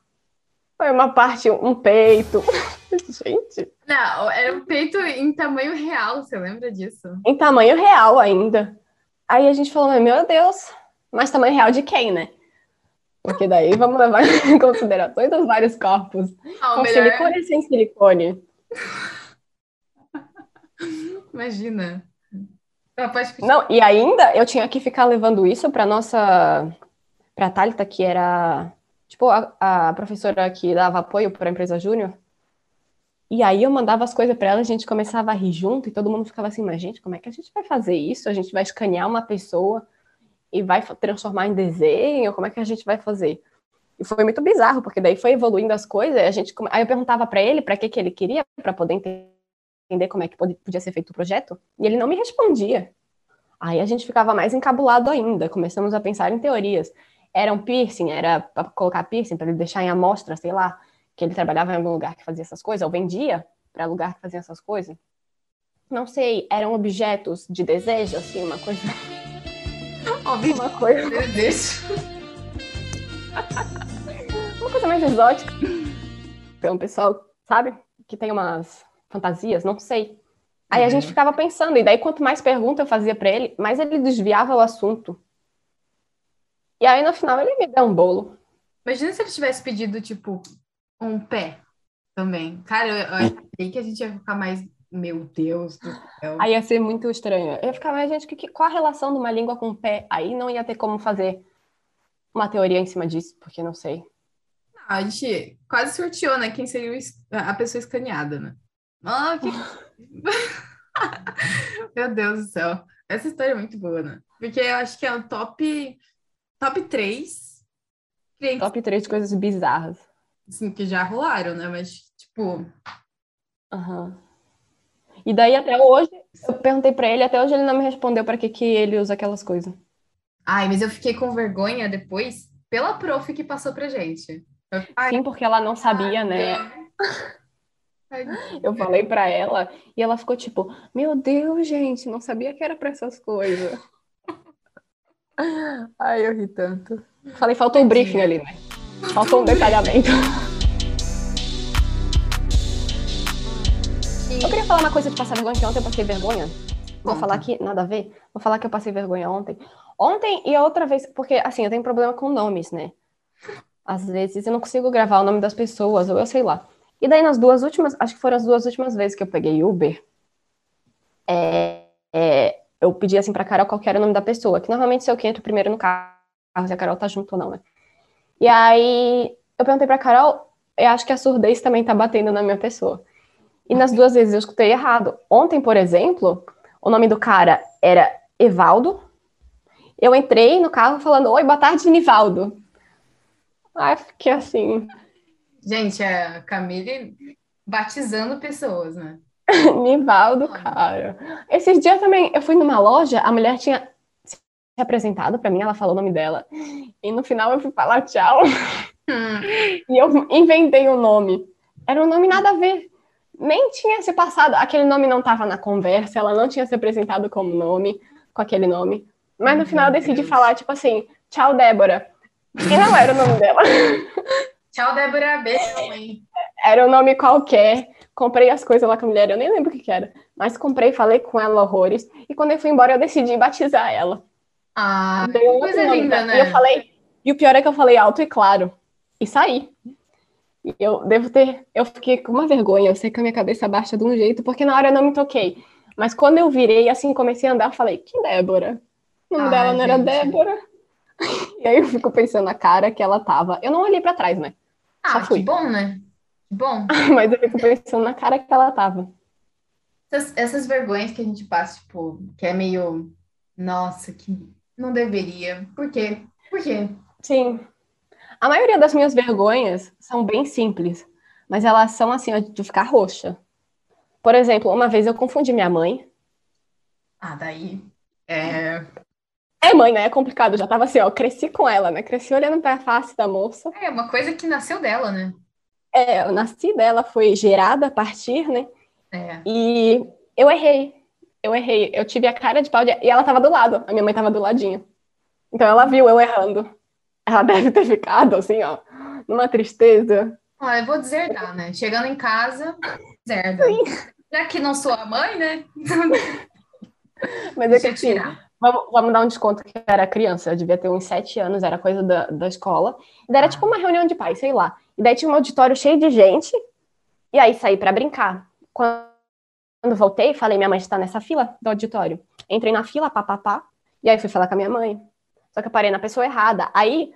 foi uma parte, um peito. Gente. Não, era um peito em tamanho real, você lembra disso? Em tamanho real ainda. Aí a gente falou, meu Deus, mas tamanho real de quem, né? Porque daí vamos levar em consideração os vários corpos. Ah, com melhor... silicone e sem silicone. Imagina. Não, e ainda eu tinha que ficar levando isso para nossa. para Thalita, que era. Tipo, a, a professora que dava apoio para a empresa Júnior. E aí eu mandava as coisas para ela, a gente começava a rir junto e todo mundo ficava assim, mas gente, como é que a gente vai fazer isso? A gente vai escanear uma pessoa e vai transformar em desenho? Como é que a gente vai fazer? E foi muito bizarro, porque daí foi evoluindo as coisas, a gente aí eu perguntava para ele para que que ele queria para poder entender como é que podia ser feito o projeto, e ele não me respondia. Aí a gente ficava mais encabulado ainda, começamos a pensar em teorias. Era um piercing, era para colocar piercing para ele deixar em amostra, sei lá, que ele trabalhava em algum lugar que fazia essas coisas, ou vendia para lugar que fazia essas coisas. Não sei, eram objetos de desejo, assim, uma coisa. Óbvio, uma coisa. Desejo. uma coisa mais exótica. Então, pessoal, sabe? Que tem umas fantasias, não sei. Aí a gente uhum. ficava pensando, e daí quanto mais pergunta eu fazia para ele, mais ele desviava o assunto. E aí no final ele me deu um bolo. Imagina se ele tivesse pedido, tipo, um pé também. Cara, eu, eu achei que a gente ia ficar mais. Meu Deus do céu. Aí ia ser muito estranho. Eu ia ficar, mais gente, que, qual a relação de uma língua com o pé? Aí não ia ter como fazer uma teoria em cima disso, porque não sei. a gente quase sorteou, né? Quem seria a pessoa escaneada, né? Ah, que... Meu Deus do céu. Essa história é muito boa, né? Porque eu acho que é o top, top 3. Top 3 coisas bizarras assim, que já rolaram, né? Mas, tipo. Uhum. E daí até hoje, eu perguntei para ele, até hoje ele não me respondeu para que, que ele usa aquelas coisas. Ai, mas eu fiquei com vergonha depois pela prof que passou pra gente. Eu... Sim, porque ela não sabia, né? Eu falei para ela e ela ficou tipo: Meu Deus, gente, não sabia que era para essas coisas. Ai, eu ri tanto. Falei, faltou o um briefing ali, né? Faltou um detalhamento. Eu queria falar uma coisa de passar vergonha, que ontem eu passei vergonha. Vou falar aqui, nada a ver. Vou falar que eu passei vergonha ontem. Ontem e a outra vez, porque assim, eu tenho problema com nomes, né? Às vezes eu não consigo gravar o nome das pessoas, ou eu sei lá. E daí nas duas últimas, acho que foram as duas últimas vezes que eu peguei Uber, é, é, eu pedi assim pra Carol qual era o nome da pessoa, que normalmente se eu que entro primeiro no carro, se a Carol tá junto ou não, né? E aí eu perguntei pra Carol, eu acho que a surdez também tá batendo na minha pessoa. E nas duas vezes eu escutei errado. Ontem, por exemplo, o nome do cara era Evaldo. Eu entrei no carro falando, oi, boa tarde, Nivaldo. Aí fiquei assim. Gente, a Camille batizando pessoas, né? Nivaldo, cara. Esses dias também, eu fui numa loja, a mulher tinha apresentado para mim, ela falou o nome dela. E no final eu fui falar tchau. Hum. E eu inventei o um nome. Era um nome nada a ver. Nem tinha se passado, aquele nome não estava na conversa, ela não tinha se apresentado como nome, com aquele nome. Mas no final eu decidi falar, tipo assim, tchau, Débora. E não era o nome dela. Tchau, Débora, beijo, hein? Era um nome qualquer. Comprei as coisas lá com a mulher, eu nem lembro o que, que era. Mas comprei, falei com ela horrores. E quando eu fui embora, eu decidi batizar ela. Ah, coisa linda, né? E eu falei, e o pior é que eu falei alto e claro. E saí. E eu devo ter. Eu fiquei com uma vergonha, eu sei que a minha cabeça baixa de um jeito, porque na hora eu não me toquei. Mas quando eu virei, assim, comecei a andar, eu falei, que Débora? O nome dela não gente. era Débora. E aí eu fico pensando na cara que ela tava. Eu não olhei para trás, né? Ah, que bom, né? Que bom. Mas eu fico pensando na cara que ela tava. Essas, essas vergonhas que a gente passa, tipo, que é meio. Nossa, que não deveria. Por quê? Por quê? Sim. A maioria das minhas vergonhas são bem simples, mas elas são assim, de ficar roxa. Por exemplo, uma vez eu confundi minha mãe. Ah, daí. É. É mãe, né? É complicado. Já tava assim, ó, cresci com ela, né? Cresci olhando pra face da moça. É, uma coisa que nasceu dela, né? É, eu nasci dela, foi gerada a partir, né? É. E eu errei. eu errei. Eu tive a cara de pau de... e ela tava do lado. A minha mãe tava do ladinho. Então ela viu eu errando. Ela deve ter ficado assim, ó, numa tristeza. Olha, eu vou deserdar, né? Chegando em casa, deserda. Já que não sou a mãe, né? Mas é que assim, vamos, vamos dar um desconto que eu era criança. Eu devia ter uns sete anos, era coisa da, da escola. E daí era tipo uma reunião de pais, sei lá. E daí tinha um auditório cheio de gente. E aí saí para brincar. Quando voltei, falei, minha mãe está nessa fila do auditório. Entrei na fila, papapá. E aí fui falar com a minha mãe. Só que eu parei na pessoa errada. Aí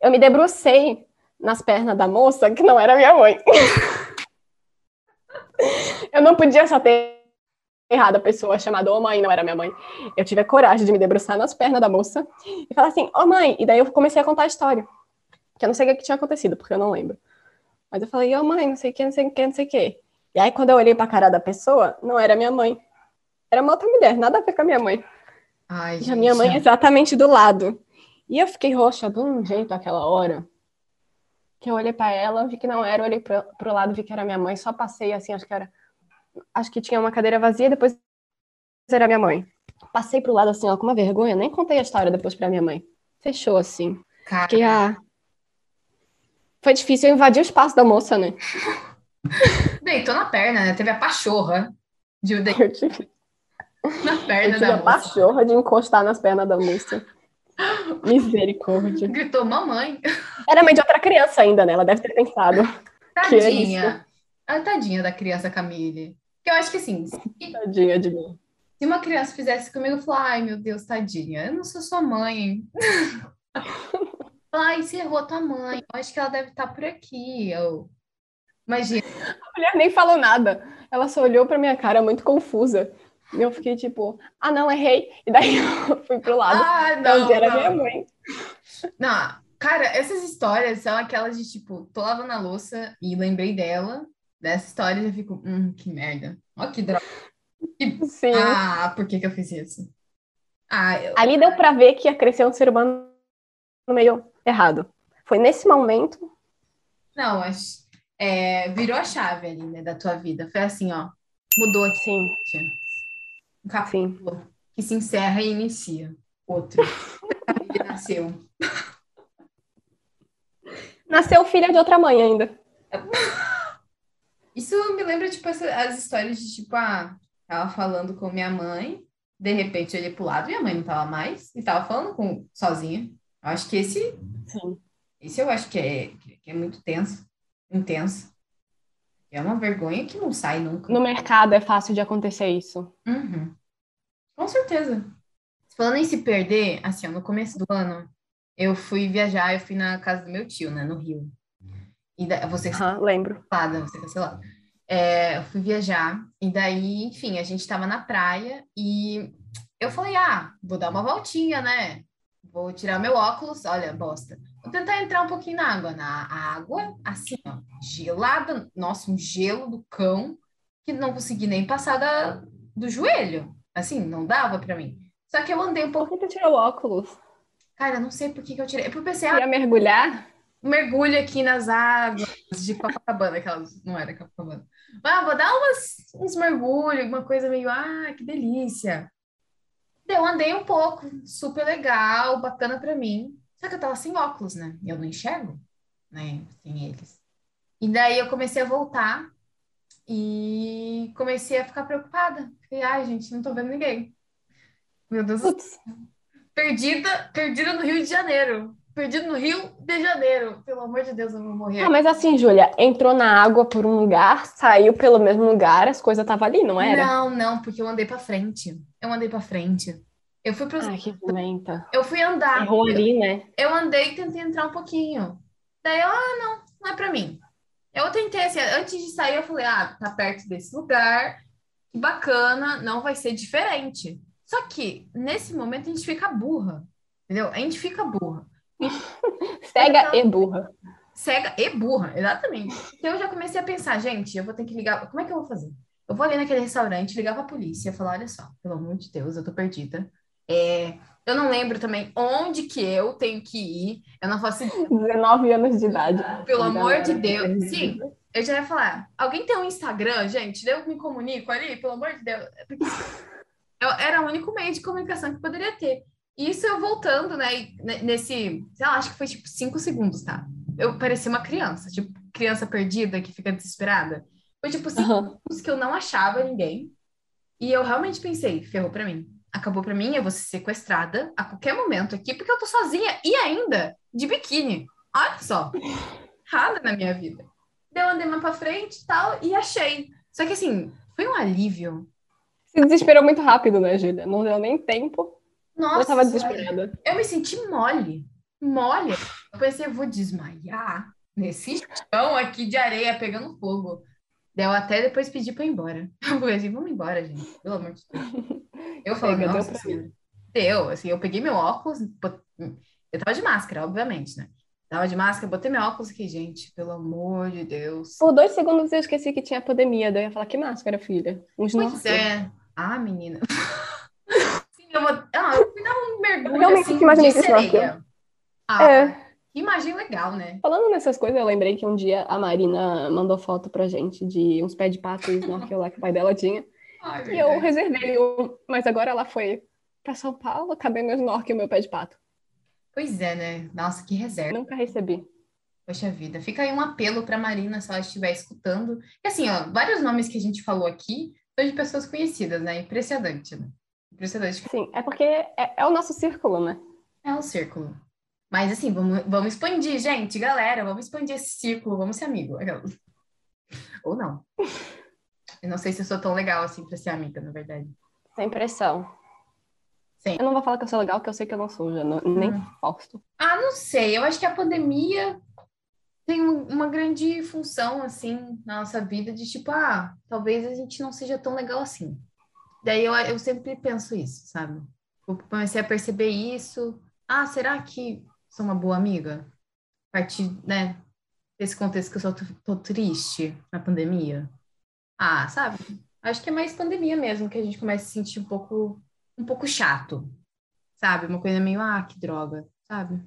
eu me debrucei nas pernas da moça que não era minha mãe. eu não podia só ter errado a pessoa chamada ô oh, mãe, não era minha mãe. Eu tive a coragem de me debruçar nas pernas da moça e falar assim, ô oh, mãe, e daí eu comecei a contar a história. Que eu não sei o que tinha acontecido, porque eu não lembro. Mas eu falei, ô oh, mãe, não sei o que, não sei o que, não sei o que. E aí quando eu olhei pra cara da pessoa, não era minha mãe. Era uma outra mulher, nada a ver com a minha mãe. Ai, e a minha mãe exatamente do lado. E eu fiquei roxa de um jeito aquela hora. Que eu olhei para ela, vi que não era, olhei pro, pro lado, vi que era minha mãe, só passei assim, acho que era. Acho que tinha uma cadeira vazia, depois era minha mãe. Passei pro lado assim, ó, com uma vergonha, nem contei a história depois pra minha mãe. Fechou assim. Cara. Fiquei, ah. Foi difícil, eu invadi o espaço da moça, né? Deitou na perna, né? Teve a pachorra de de... Tive, na perna eu tive da a moça. pachorra de encostar nas pernas da moça. Misericórdia. Gritou, mamãe. Era mãe de outra criança ainda, né? Ela deve ter pensado. É Tadinha. A tadinha da criança Camille. Eu acho que assim, se, Tadinha de mim. se uma criança fizesse comigo, eu falar, ai meu Deus, tadinha, eu não sou sua mãe. Ai, você errou a tua mãe. Eu acho que ela deve estar por aqui. Eu... Imagina. A mulher nem falou nada. Ela só olhou pra minha cara muito confusa. E eu fiquei tipo, ah, não, errei. E daí eu fui pro lado. Ah, Não, não, era não. minha mãe. Não, cara, essas histórias são aquelas de tipo, tô lavando a louça e lembrei dela. Dessa história eu fico, hum, que merda. Ó, que droga. Que- Sim. Ah, por que que eu fiz isso? Ah, eu... Ali deu pra ver que ia crescer um ser humano meio errado. Foi nesse momento. Não, mas é, virou a chave ali, né, da tua vida. Foi assim, ó. Mudou aqui. Sim, Um capítulo que se encerra e inicia. Outro. Ele nasceu. Nasceu filha de outra mãe ainda. Isso me lembra, tipo, essa- as histórias de, tipo, ah, tava falando com minha mãe, de repente eu olhei pro lado, minha mãe não tava mais, e tava falando com, sozinha. Eu acho que esse, Sim. esse eu acho que é, que é muito tenso, intenso. É uma vergonha que não sai nunca. No mercado é fácil de acontecer isso. Uhum. Com certeza. Falando em se perder, assim, ó, no começo do ano, eu fui viajar, eu fui na casa do meu tio, né, no Rio. E da, você Aham, lembro. cancelada, você cancelada. É, eu fui viajar, e daí, enfim, a gente tava na praia e eu falei, ah, vou dar uma voltinha, né? Vou tirar meu óculos, olha, bosta. Vou tentar entrar um pouquinho na água. Na água, assim, ó, gelada, nossa, um gelo do cão, que não consegui nem passar da, do joelho. Assim, não dava pra mim. Só que eu andei um pouco, Por que tu tirou o óculos? cara, não sei por que que eu tirei. Eu pensei, ah, Ia mergulhar? Mergulho aqui nas águas de Copacabana, aquelas, não era Copacabana. Ah, vou dar umas, uns mergulhos, uma coisa meio, ah, que delícia. Daí Eu andei um pouco, super legal, bacana pra mim. Só que eu tava sem óculos, né? E eu não enxergo, né? Sem eles. E daí eu comecei a voltar e comecei a ficar preocupada. Fiquei, ai, gente, não tô vendo ninguém. Meu Deus do céu. Perdida, perdida no Rio de Janeiro. Perdida no Rio de Janeiro. Pelo amor de Deus, eu vou morrer. Ah, mas assim, Júlia, entrou na água por um lugar, saiu pelo mesmo lugar, as coisas estavam ali, não era? Não, não, porque eu andei pra frente. Eu andei pra frente. Eu fui pros... Ai, que jumenta. Eu fui andar. Errou ali, né? Eu andei e tentei entrar um pouquinho. Daí eu, ah, não, não é pra mim. Eu tentei, assim, antes de sair, eu falei, ah, tá perto desse lugar, que bacana, não vai ser diferente. Só que, nesse momento, a gente fica burra, entendeu? A gente fica burra. Cega e burra. Cega e burra, exatamente. Então eu já comecei a pensar, gente, eu vou ter que ligar. Como é que eu vou fazer? Eu vou ali naquele restaurante, ligar pra polícia, falar: olha só, pelo amor de Deus, eu tô perdida. É, eu não lembro também onde que eu tenho que ir. Eu não faço ideia. 19 anos de idade. Pelo amor de Galera, Deus. Sim, eu já ia falar: alguém tem um Instagram, gente? Eu me comunico ali, pelo amor de Deus. Porque era o único meio de comunicação que poderia ter. Isso eu voltando, né, nesse, sei lá, acho que foi tipo cinco segundos, tá? Eu parecia uma criança, tipo, criança perdida que fica desesperada. Foi tipo cinco uhum. segundos que eu não achava ninguém. E eu realmente pensei, ferrou pra mim. Acabou pra mim, eu vou ser sequestrada a qualquer momento aqui, porque eu tô sozinha e ainda de biquíni. Olha só. Errada na minha vida. Deu andei mais pra frente e tal, e achei. Só que assim, foi um alívio. Se desesperou muito rápido, né, Júlia? Não deu nem tempo. Nossa, eu tava desesperada. Eu me senti mole. Mole. Eu pensei, eu vou desmaiar nesse chão aqui de areia pegando fogo. Deu até depois pedir pra ir embora. Eu falei assim, vamos embora, gente. Pelo amor de Deus. Eu falei, Chega, nossa senhora. Deu, assim, eu peguei meu óculos, eu tava de máscara, obviamente, né? Tava de máscara, botei meu óculos aqui, gente, pelo amor de Deus. Por dois segundos eu esqueci que tinha pandemia, daí eu ia falar, que máscara, filha? Uns pois é. Ah, menina. eu vou. Ah, eu fui dar um mergulho Realmente, assim, que imagem de sereia. Ah, é. que imagem legal, né? Falando nessas coisas, eu lembrei que um dia a Marina mandou foto pra gente de uns pés de pato e snorkel lá que o pai dela tinha. Ai, e eu reservei um, mas agora ela foi pra São Paulo, cadê meu snorkel e meu pé de pato? Pois é, né? Nossa, que reserva. Nunca recebi. Poxa vida, fica aí um apelo para Marina se ela estiver escutando. E assim, ó, vários nomes que a gente falou aqui são de pessoas conhecidas, né? Impressionante, né? Impressionante. Sim, é porque é, é o nosso círculo, né? É um círculo. Mas assim, vamos, vamos expandir, gente, galera, vamos expandir esse círculo, vamos ser amigo. Ou não. Eu não sei se eu sou tão legal assim para ser amiga, na verdade. Sem pressão. Sim. Eu não vou falar que eu sou legal, porque eu sei que eu não sou, já não, nem hum. Fausto. Ah, não sei. Eu acho que a pandemia tem uma grande função, assim, na nossa vida, de tipo, ah, talvez a gente não seja tão legal assim. Daí eu, eu sempre penso isso, sabe? Eu comecei a perceber isso. Ah, será que sou uma boa amiga? A partir, né, desse contexto que eu só tô, tô triste na pandemia. Ah, sabe? Acho que é mais pandemia mesmo, que a gente começa a se sentir um pouco, um pouco chato, sabe? Uma coisa meio, ah, que droga, sabe?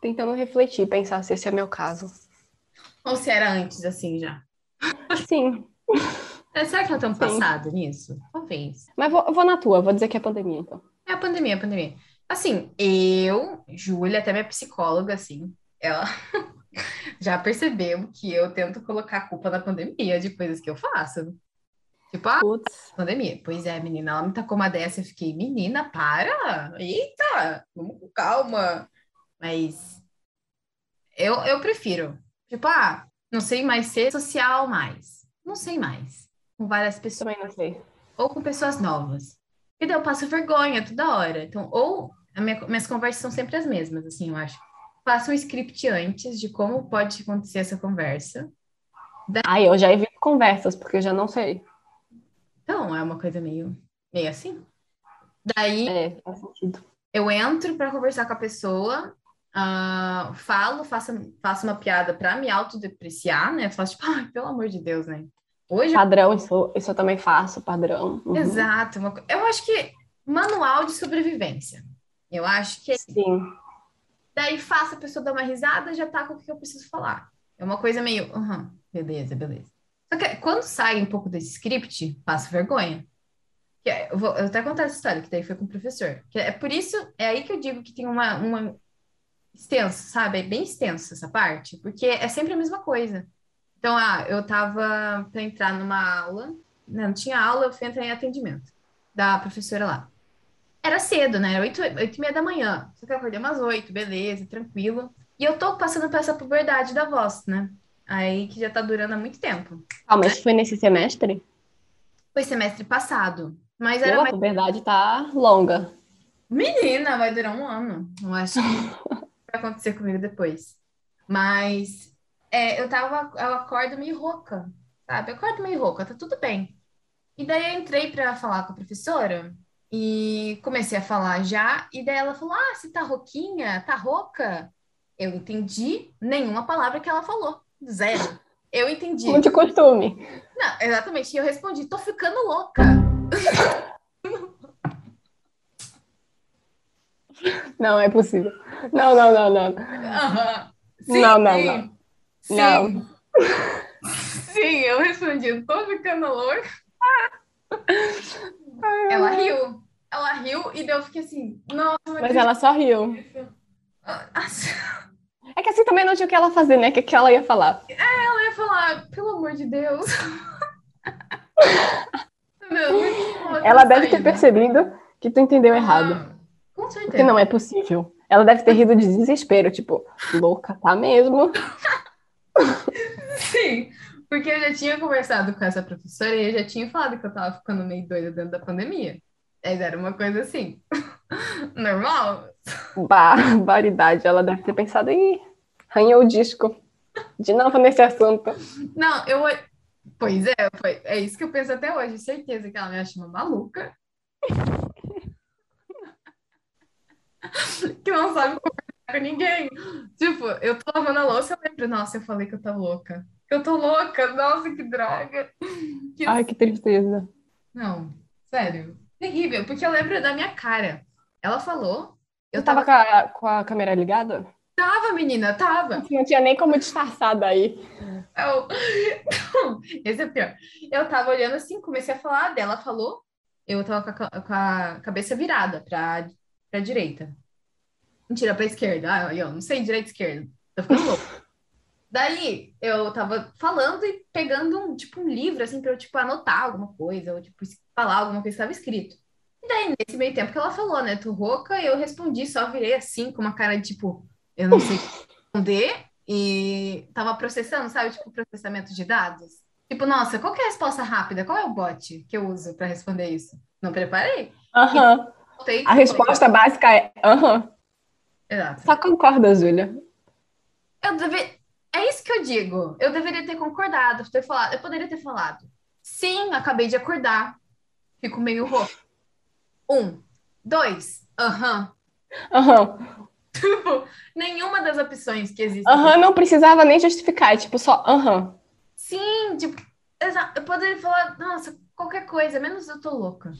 Tentando refletir, pensar se esse é meu caso. Ou se era antes, assim, já. Sim. É, será que nós estamos passado nisso? Talvez. Mas vou, vou na tua, vou dizer que é pandemia, então. É a pandemia, a pandemia. Assim, eu, Júlia, até minha psicóloga, assim, ela já percebeu que eu tento colocar a culpa na pandemia de coisas que eu faço. Tipo, ah, Putz. pandemia. Pois é, menina, ela me tacou uma dessa, eu fiquei, menina, para! Eita, vamos com calma. Mas eu, eu prefiro. Tipo, ah, não sei mais ser social mais. Não sei mais. Com várias pessoas. Também não sei. Ou com pessoas novas. E daí eu passo vergonha toda hora. Então, ou minha, minhas conversas são sempre as mesmas, assim, eu acho faça um script antes de como pode acontecer essa conversa. Ah, eu já evito conversas, porque eu já não sei. Então, é uma coisa meio, meio assim. Daí, é, faz sentido. eu entro para conversar com a pessoa, uh, falo, faço, faço uma piada para me autodepreciar, né? Faço tipo, ai, pelo amor de Deus, né? Hoje... Padrão, isso, isso eu também faço, padrão. Uhum. Exato. Eu acho que manual de sobrevivência. Eu acho que... Sim Daí faço a pessoa dar uma risada, já tá com o que eu preciso falar. É uma coisa meio, uhum, beleza, beleza. Só que quando sai um pouco desse script, passo vergonha. É, eu vou eu até contar essa história, que daí foi com o professor. Que é por isso, é aí que eu digo que tem uma, uma extensa, sabe? É bem extensa essa parte, porque é sempre a mesma coisa. Então, ah, eu tava para entrar numa aula, né, não tinha aula, eu fui entrar em atendimento da professora lá. Era cedo, né? Era oito, oito e meia da manhã. Só que eu acordei umas oito, beleza, tranquilo. E eu tô passando por essa puberdade da voz, né? Aí que já tá durando há muito tempo. Ah, mas foi nesse semestre? Foi semestre passado. Mas era Pô, mais... A puberdade tá longa. Menina, vai durar um ano. Não acho que vai acontecer comigo depois. Mas é, eu tava, eu acordo meio rouca, sabe? Eu acordo meio rouca, tá tudo bem. E daí eu entrei para falar com a professora e comecei a falar já, e daí ela falou: Ah, você tá rouquinha? Tá rouca? Eu entendi nenhuma palavra que ela falou. Zero. Eu entendi. Muito costume. Não, exatamente. E eu respondi: Tô ficando louca. Não, é possível. Não, não, não, não. Uhum. Sim, não, não, não. Sim. Não. Sim, eu respondi: Tô ficando louca. Ela riu. ela riu e eu fiquei assim, nossa, Mas ela só riu. Assim, É que assim também não tinha o que ela fazer, né? O que, que ela ia falar? ela ia falar, pelo amor de Deus. Tinha Ela deve ter percebido que tu entendeu errado. Ah, Com Porque certeza. não é possível. Ela deve ter rido de desespero, tipo, louca, tá mesmo? Porque eu já tinha conversado com essa professora e eu já tinha falado que eu tava ficando meio doida dentro da pandemia. Mas era uma coisa assim, normal. Barbaridade. Ela deve ter pensado, ih, arranhou o disco. De novo nesse assunto. Não, eu. Pois é, foi, é isso que eu penso até hoje. Certeza que ela me acha uma maluca. que não sabe conversar com ninguém. Tipo, eu tô lavando a louça, eu lembro, nossa, eu falei que eu tô louca. Eu tô louca, nossa, que droga. Que Ai, que tristeza. Não, sério. Terrível, porque eu lembro da minha cara. Ela falou, eu tava tava. com a, com a câmera ligada? Tava, menina, tava. Não tinha nem como disfarçar daí. Eu... Esse é pior. Eu tava olhando assim, comecei a falar dela, ela falou. Eu tava com a, com a cabeça virada pra, pra direita. Mentira, pra esquerda. Ah, eu não sei direita e esquerda. Tô ficando louco. Daí, eu tava falando e pegando um, tipo, um livro, assim, pra eu, tipo, anotar alguma coisa, ou, tipo, falar alguma coisa que estava escrito. E daí, nesse meio tempo que ela falou, né, tô rouca, eu respondi, só virei assim, com uma cara de, tipo, eu não sei responder, e tava processando, sabe, tipo, processamento de dados. Tipo, nossa, qual que é a resposta rápida? Qual é o bot que eu uso pra responder isso? Não preparei. Aham. Voltei, A resposta básica é aham. Exato. Só concorda, Júlia. Eu deve... É isso que eu digo. Eu deveria ter concordado, ter falado. Eu poderia ter falado. Sim, acabei de acordar. Fico meio rouco. Um, dois, aham. Aham. Tipo, nenhuma das opções que existem. Aham, não precisava nem justificar, tipo só aham. Sim, tipo, eu poderia falar, nossa, qualquer coisa, menos eu tô louca.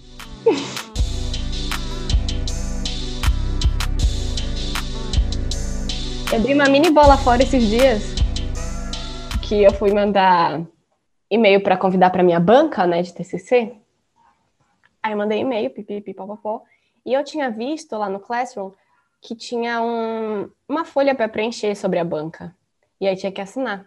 Eu dei uma mini bola fora esses dias que eu fui mandar e-mail para convidar para minha banca, né, de TCC. Aí eu mandei e-mail, pipipi, popopó, e eu tinha visto lá no Classroom que tinha um- uma folha para preencher sobre a banca. E aí tinha que assinar.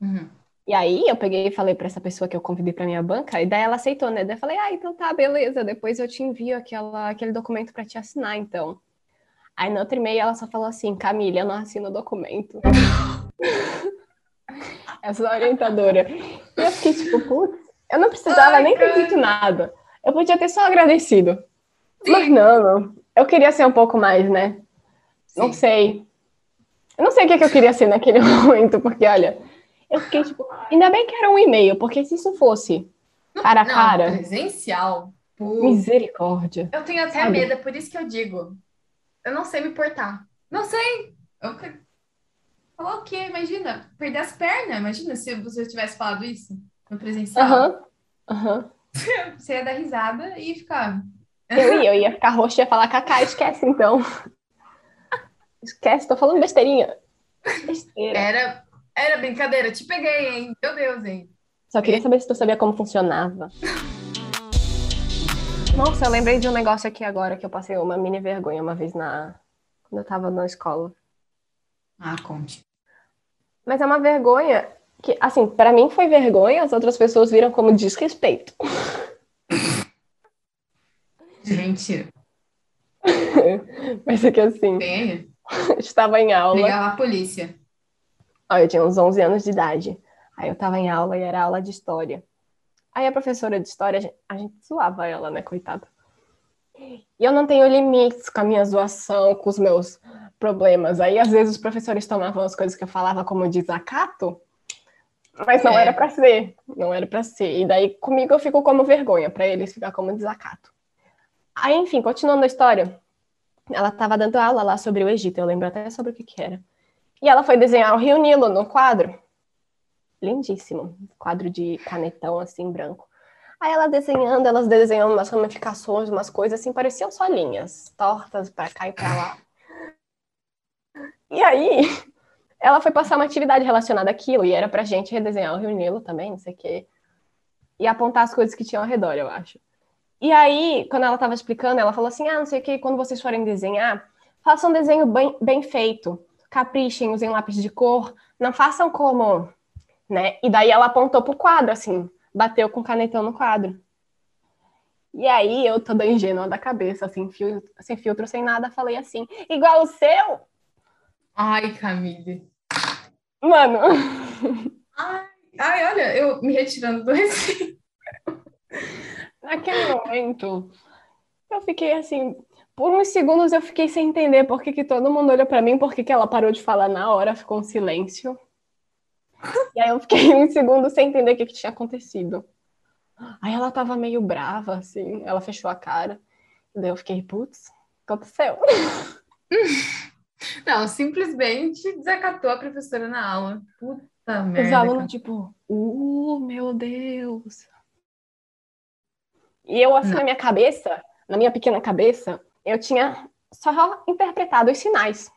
Uhum. E aí eu peguei e falei para essa pessoa que eu convidei para minha banca, e daí ela aceitou, né? Daí eu falei: "Ah, então tá, beleza, depois eu te envio aquela, aquele documento para te assinar, então". Aí no outro e-mail ela só falou assim: "Camila, eu não assino o documento". Essa orientadora. E eu fiquei tipo, putz, eu não precisava Ai, nem ter dito nada. Eu podia ter só agradecido. Mas não, não. Eu queria ser um pouco mais, né? Não Sim. sei. Eu não sei o que, que eu queria ser naquele momento, porque olha, eu fiquei tipo, ainda bem que era um e-mail, porque se isso fosse cara a Não, cara, presencial. pô. misericórdia. Eu tenho até Sabe? medo, é por isso que eu digo. Eu não sei me portar. Não sei. Eu... Falar o quê? Imagina, perder as pernas. Imagina se você tivesse falado isso no presencial. Aham, aham. Você ia dar risada e ficar. Eu ia, eu ia ficar roxa e ia falar, Cacá, esquece então. Esquece, tô falando besteirinha. Besteira. Era, era brincadeira, te peguei, hein? Meu Deus, hein? Só queria saber se tu sabia como funcionava. Nossa, eu lembrei de um negócio aqui agora que eu passei uma mini vergonha uma vez na quando eu tava na escola. Ah, conte. Mas é uma vergonha que, assim, pra mim foi vergonha, as outras pessoas viram como desrespeito. Gente, Mas é que assim, eu estava em aula. Ligar a polícia. Ó, eu tinha uns 11 anos de idade. Aí eu tava em aula e era aula de história. Aí a professora de história, a gente, a gente zoava ela, né, coitada. E eu não tenho limites com a minha zoação, com os meus problemas. Aí às vezes os professores tomavam as coisas que eu falava como desacato, mas não É. era pra ser, não era pra ser. E daí comigo eu fico como vergonha, pra eles ficar como desacato. Aí, enfim, continuando a história, ela tava dando aula lá sobre o Egito, eu lembro até sobre o que que era. E ela foi desenhar o Rio Nilo no quadro. Lindíssimo. Quadro de canetão, assim, branco. Aí ela desenhando, elas desenhando umas ramificações, umas coisas assim, pareciam só linhas, tortas pra cá e pra lá. E aí, ela foi passar uma atividade relacionada àquilo, e era pra gente redesenhar o Rio Nilo também, não sei o quê. E apontar as coisas que tinham ao redor, eu acho. E aí, quando ela estava explicando, ela falou assim: ah, não sei o que, quando vocês forem desenhar, façam um desenho bem, bem feito, caprichem, usem lápis de cor, não façam como, né? E daí ela apontou pro quadro, assim, bateu com o canetão no quadro. E aí eu, toda ingênua da cabeça, assim, fio, sem filtro, sem nada, falei assim, igual o seu? Ai, Camille. Mano. Ai, ai, olha, eu me retirando do recinto. Naquele momento, eu fiquei assim, por uns segundos eu fiquei sem entender por que, que todo mundo olhou para mim, por que, que ela parou de falar na hora, ficou um silêncio. E aí eu fiquei um segundo sem entender o que, que tinha acontecido. Aí ela tava meio brava, assim, ela fechou a cara. Daí eu fiquei, putz, o que aconteceu? Não, simplesmente desacatou a professora na aula. Puta merda. Os alunos, tipo, uh, meu Deus. E eu, assim, Não. na minha cabeça, na minha pequena cabeça, eu tinha só interpretado os sinais.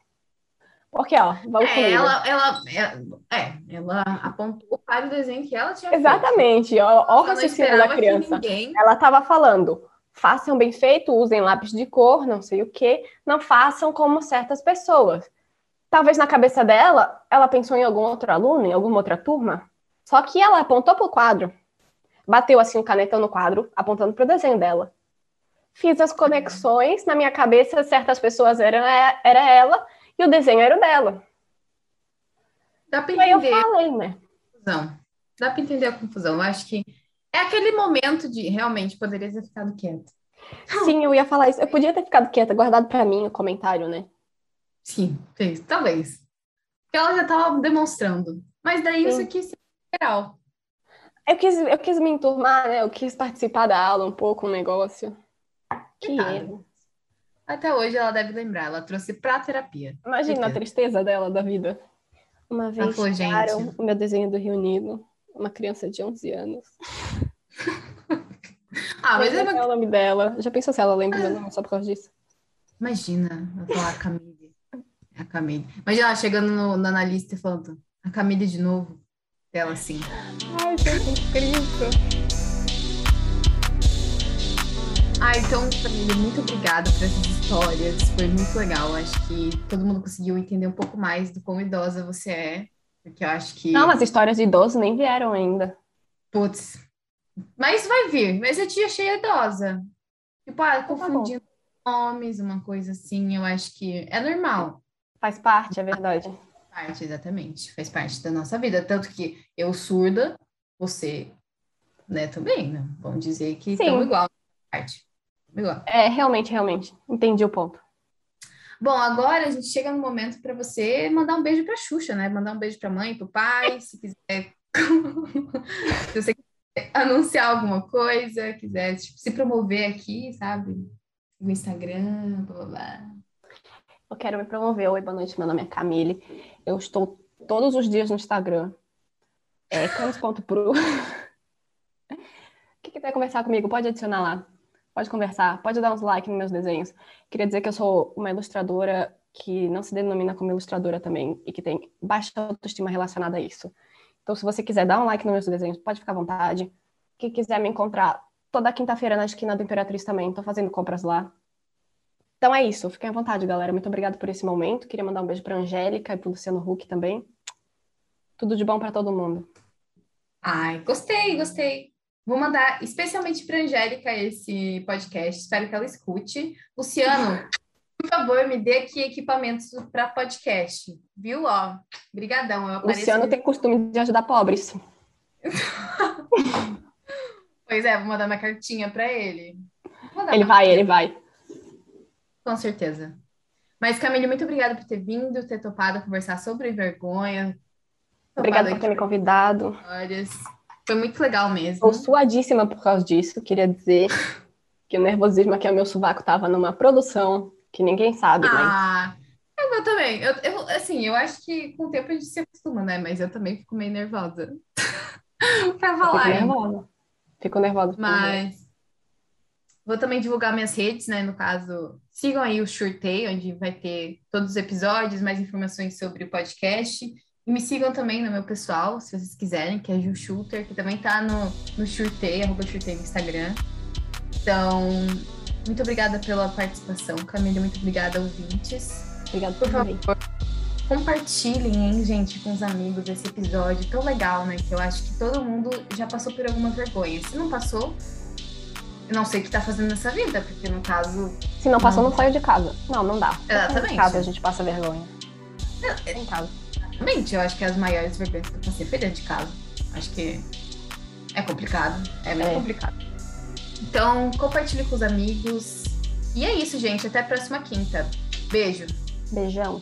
Porque, ó, vamos é, ela, ela, é, é, ela apontou para o desenho que ela tinha Exatamente, feito. ó, ó o raciocínio da criança. Ninguém... Ela estava falando, façam bem feito, usem lápis de cor, não sei o quê, não façam como certas pessoas. Talvez na cabeça dela, ela pensou em algum outro aluno, em alguma outra turma, só que ela apontou para o quadro, bateu assim o canetão no quadro, apontando para o desenho dela. Fiz as conexões, na minha cabeça, certas pessoas eram era ela, e o desenho era o dela. Dá para entender. Aí eu falei, né? Confusão. Dá para entender a confusão. Eu acho que é aquele momento de realmente poderia ter ficado quieta. Sim, eu ia falar isso. Eu podia ter ficado quieta, guardado para mim o comentário, né? Sim, fez. Talvez. Porque ela já estava demonstrando. Mas daí Sim. isso aqui é geral. Eu quis, eu quis me enturmar, né? Eu quis participar da aula um pouco, um negócio. Que erro. Até hoje ela deve lembrar, ela trouxe pra terapia. Imagina a tristeza dela da vida. Uma vez tiraram o meu desenho do Rio Unido, uma criança de 11 anos. ah, mas é uma... é o nome dela. Já pensou se ela lembra meu nome só por causa disso? Imagina, eu falar a Camille. A Camille. Imagina ela chegando no, no analista e falando, a Camille de novo. Ela assim. Ai, que incrível. Ah, então, família, muito obrigada por essas histórias. Foi muito legal. Acho que todo mundo conseguiu entender um pouco mais do quão idosa você é. Porque eu acho que. Não, as histórias de idoso nem vieram ainda. Putz. Mas vai vir. Mas eu te achei idosa. Tipo, ah, então tá confundindo tá nomes, uma coisa assim. Eu acho que é normal. Faz parte, é verdade. Faz parte, exatamente. Faz parte da nossa vida. Tanto que eu surda, você, né, também, né? Vamos dizer que estão igual parte. É, realmente, realmente. Entendi o ponto. Bom, agora a gente chega no momento para você mandar um beijo para Xuxa, né? Mandar um beijo para mãe, para o pai, se quiser. se você quiser anunciar alguma coisa, quiser tipo, se promover aqui, sabe? No Instagram, blá blá. Eu quero me promover. Oi, boa noite. Meu nome é Camille. Eu estou todos os dias no Instagram. É camis.pro. Quem quiser conversar comigo, pode adicionar lá pode conversar, pode dar uns likes nos meus desenhos. Queria dizer que eu sou uma ilustradora que não se denomina como ilustradora também e que tem baixa autoestima relacionada a isso. Então, se você quiser dar um like nos meus desenhos, pode ficar à vontade. Quem quiser me encontrar toda quinta-feira na esquina do Imperatriz também, estou fazendo compras lá. Então é isso, fiquem à vontade, galera. Muito obrigada por esse momento. Queria mandar um beijo para Angélica e para Luciano Huck também. Tudo de bom para todo mundo. Ai, gostei, gostei. Vou mandar especialmente para Angélica esse podcast, espero que ela escute. Luciano, por favor, me dê aqui equipamentos para podcast, viu? Ó, brigadão. Luciano tem costume de ajudar pobres. pois é, vou mandar uma cartinha para ele. Ele vai, ele vai. Com certeza. Mas, Camille, muito obrigada por ter vindo, ter topado conversar sobre vergonha. Obrigada por ter me convidado. Histórias. Foi muito legal mesmo. Estou suadíssima por causa disso. Queria dizer que o nervosismo aqui ao meu sovaco estava numa produção que ninguém sabe, ah, mas... eu, também. Eu, eu, assim, eu acho que com o tempo a gente se acostuma, né? Mas eu também fico meio nervosa pra falar. Fico nervosa. Fico nervosa. Mas vou também divulgar minhas redes, né? No caso, sigam aí o Shurtei, onde vai ter todos os episódios, mais informações sobre o podcast. E me sigam também no meu pessoal, se vocês quiserem, que é Ju Shooter, que também tá no, no Shurtei, arroba Shurtei no Instagram. Então, muito obrigada pela participação, Camila. Muito obrigada, ouvintes. Obrigada por favor. Compartilhem, hein, gente, com os amigos esse episódio tão legal, né? Que eu acho que todo mundo já passou por alguma vergonha. Se não passou, eu não sei o que tá fazendo nessa vida, porque no caso. Se não passou, não, não saiu de casa. Não, não dá. Exatamente. Em casa a gente passa vergonha. É, em casa. Exatamente. Eu acho que as maiores vergonhas que eu passei foi dentro de casa. Acho que é complicado. É muito é. complicado. Então, compartilhe com os amigos. E é isso, gente. Até a próxima quinta. Beijo. Beijão.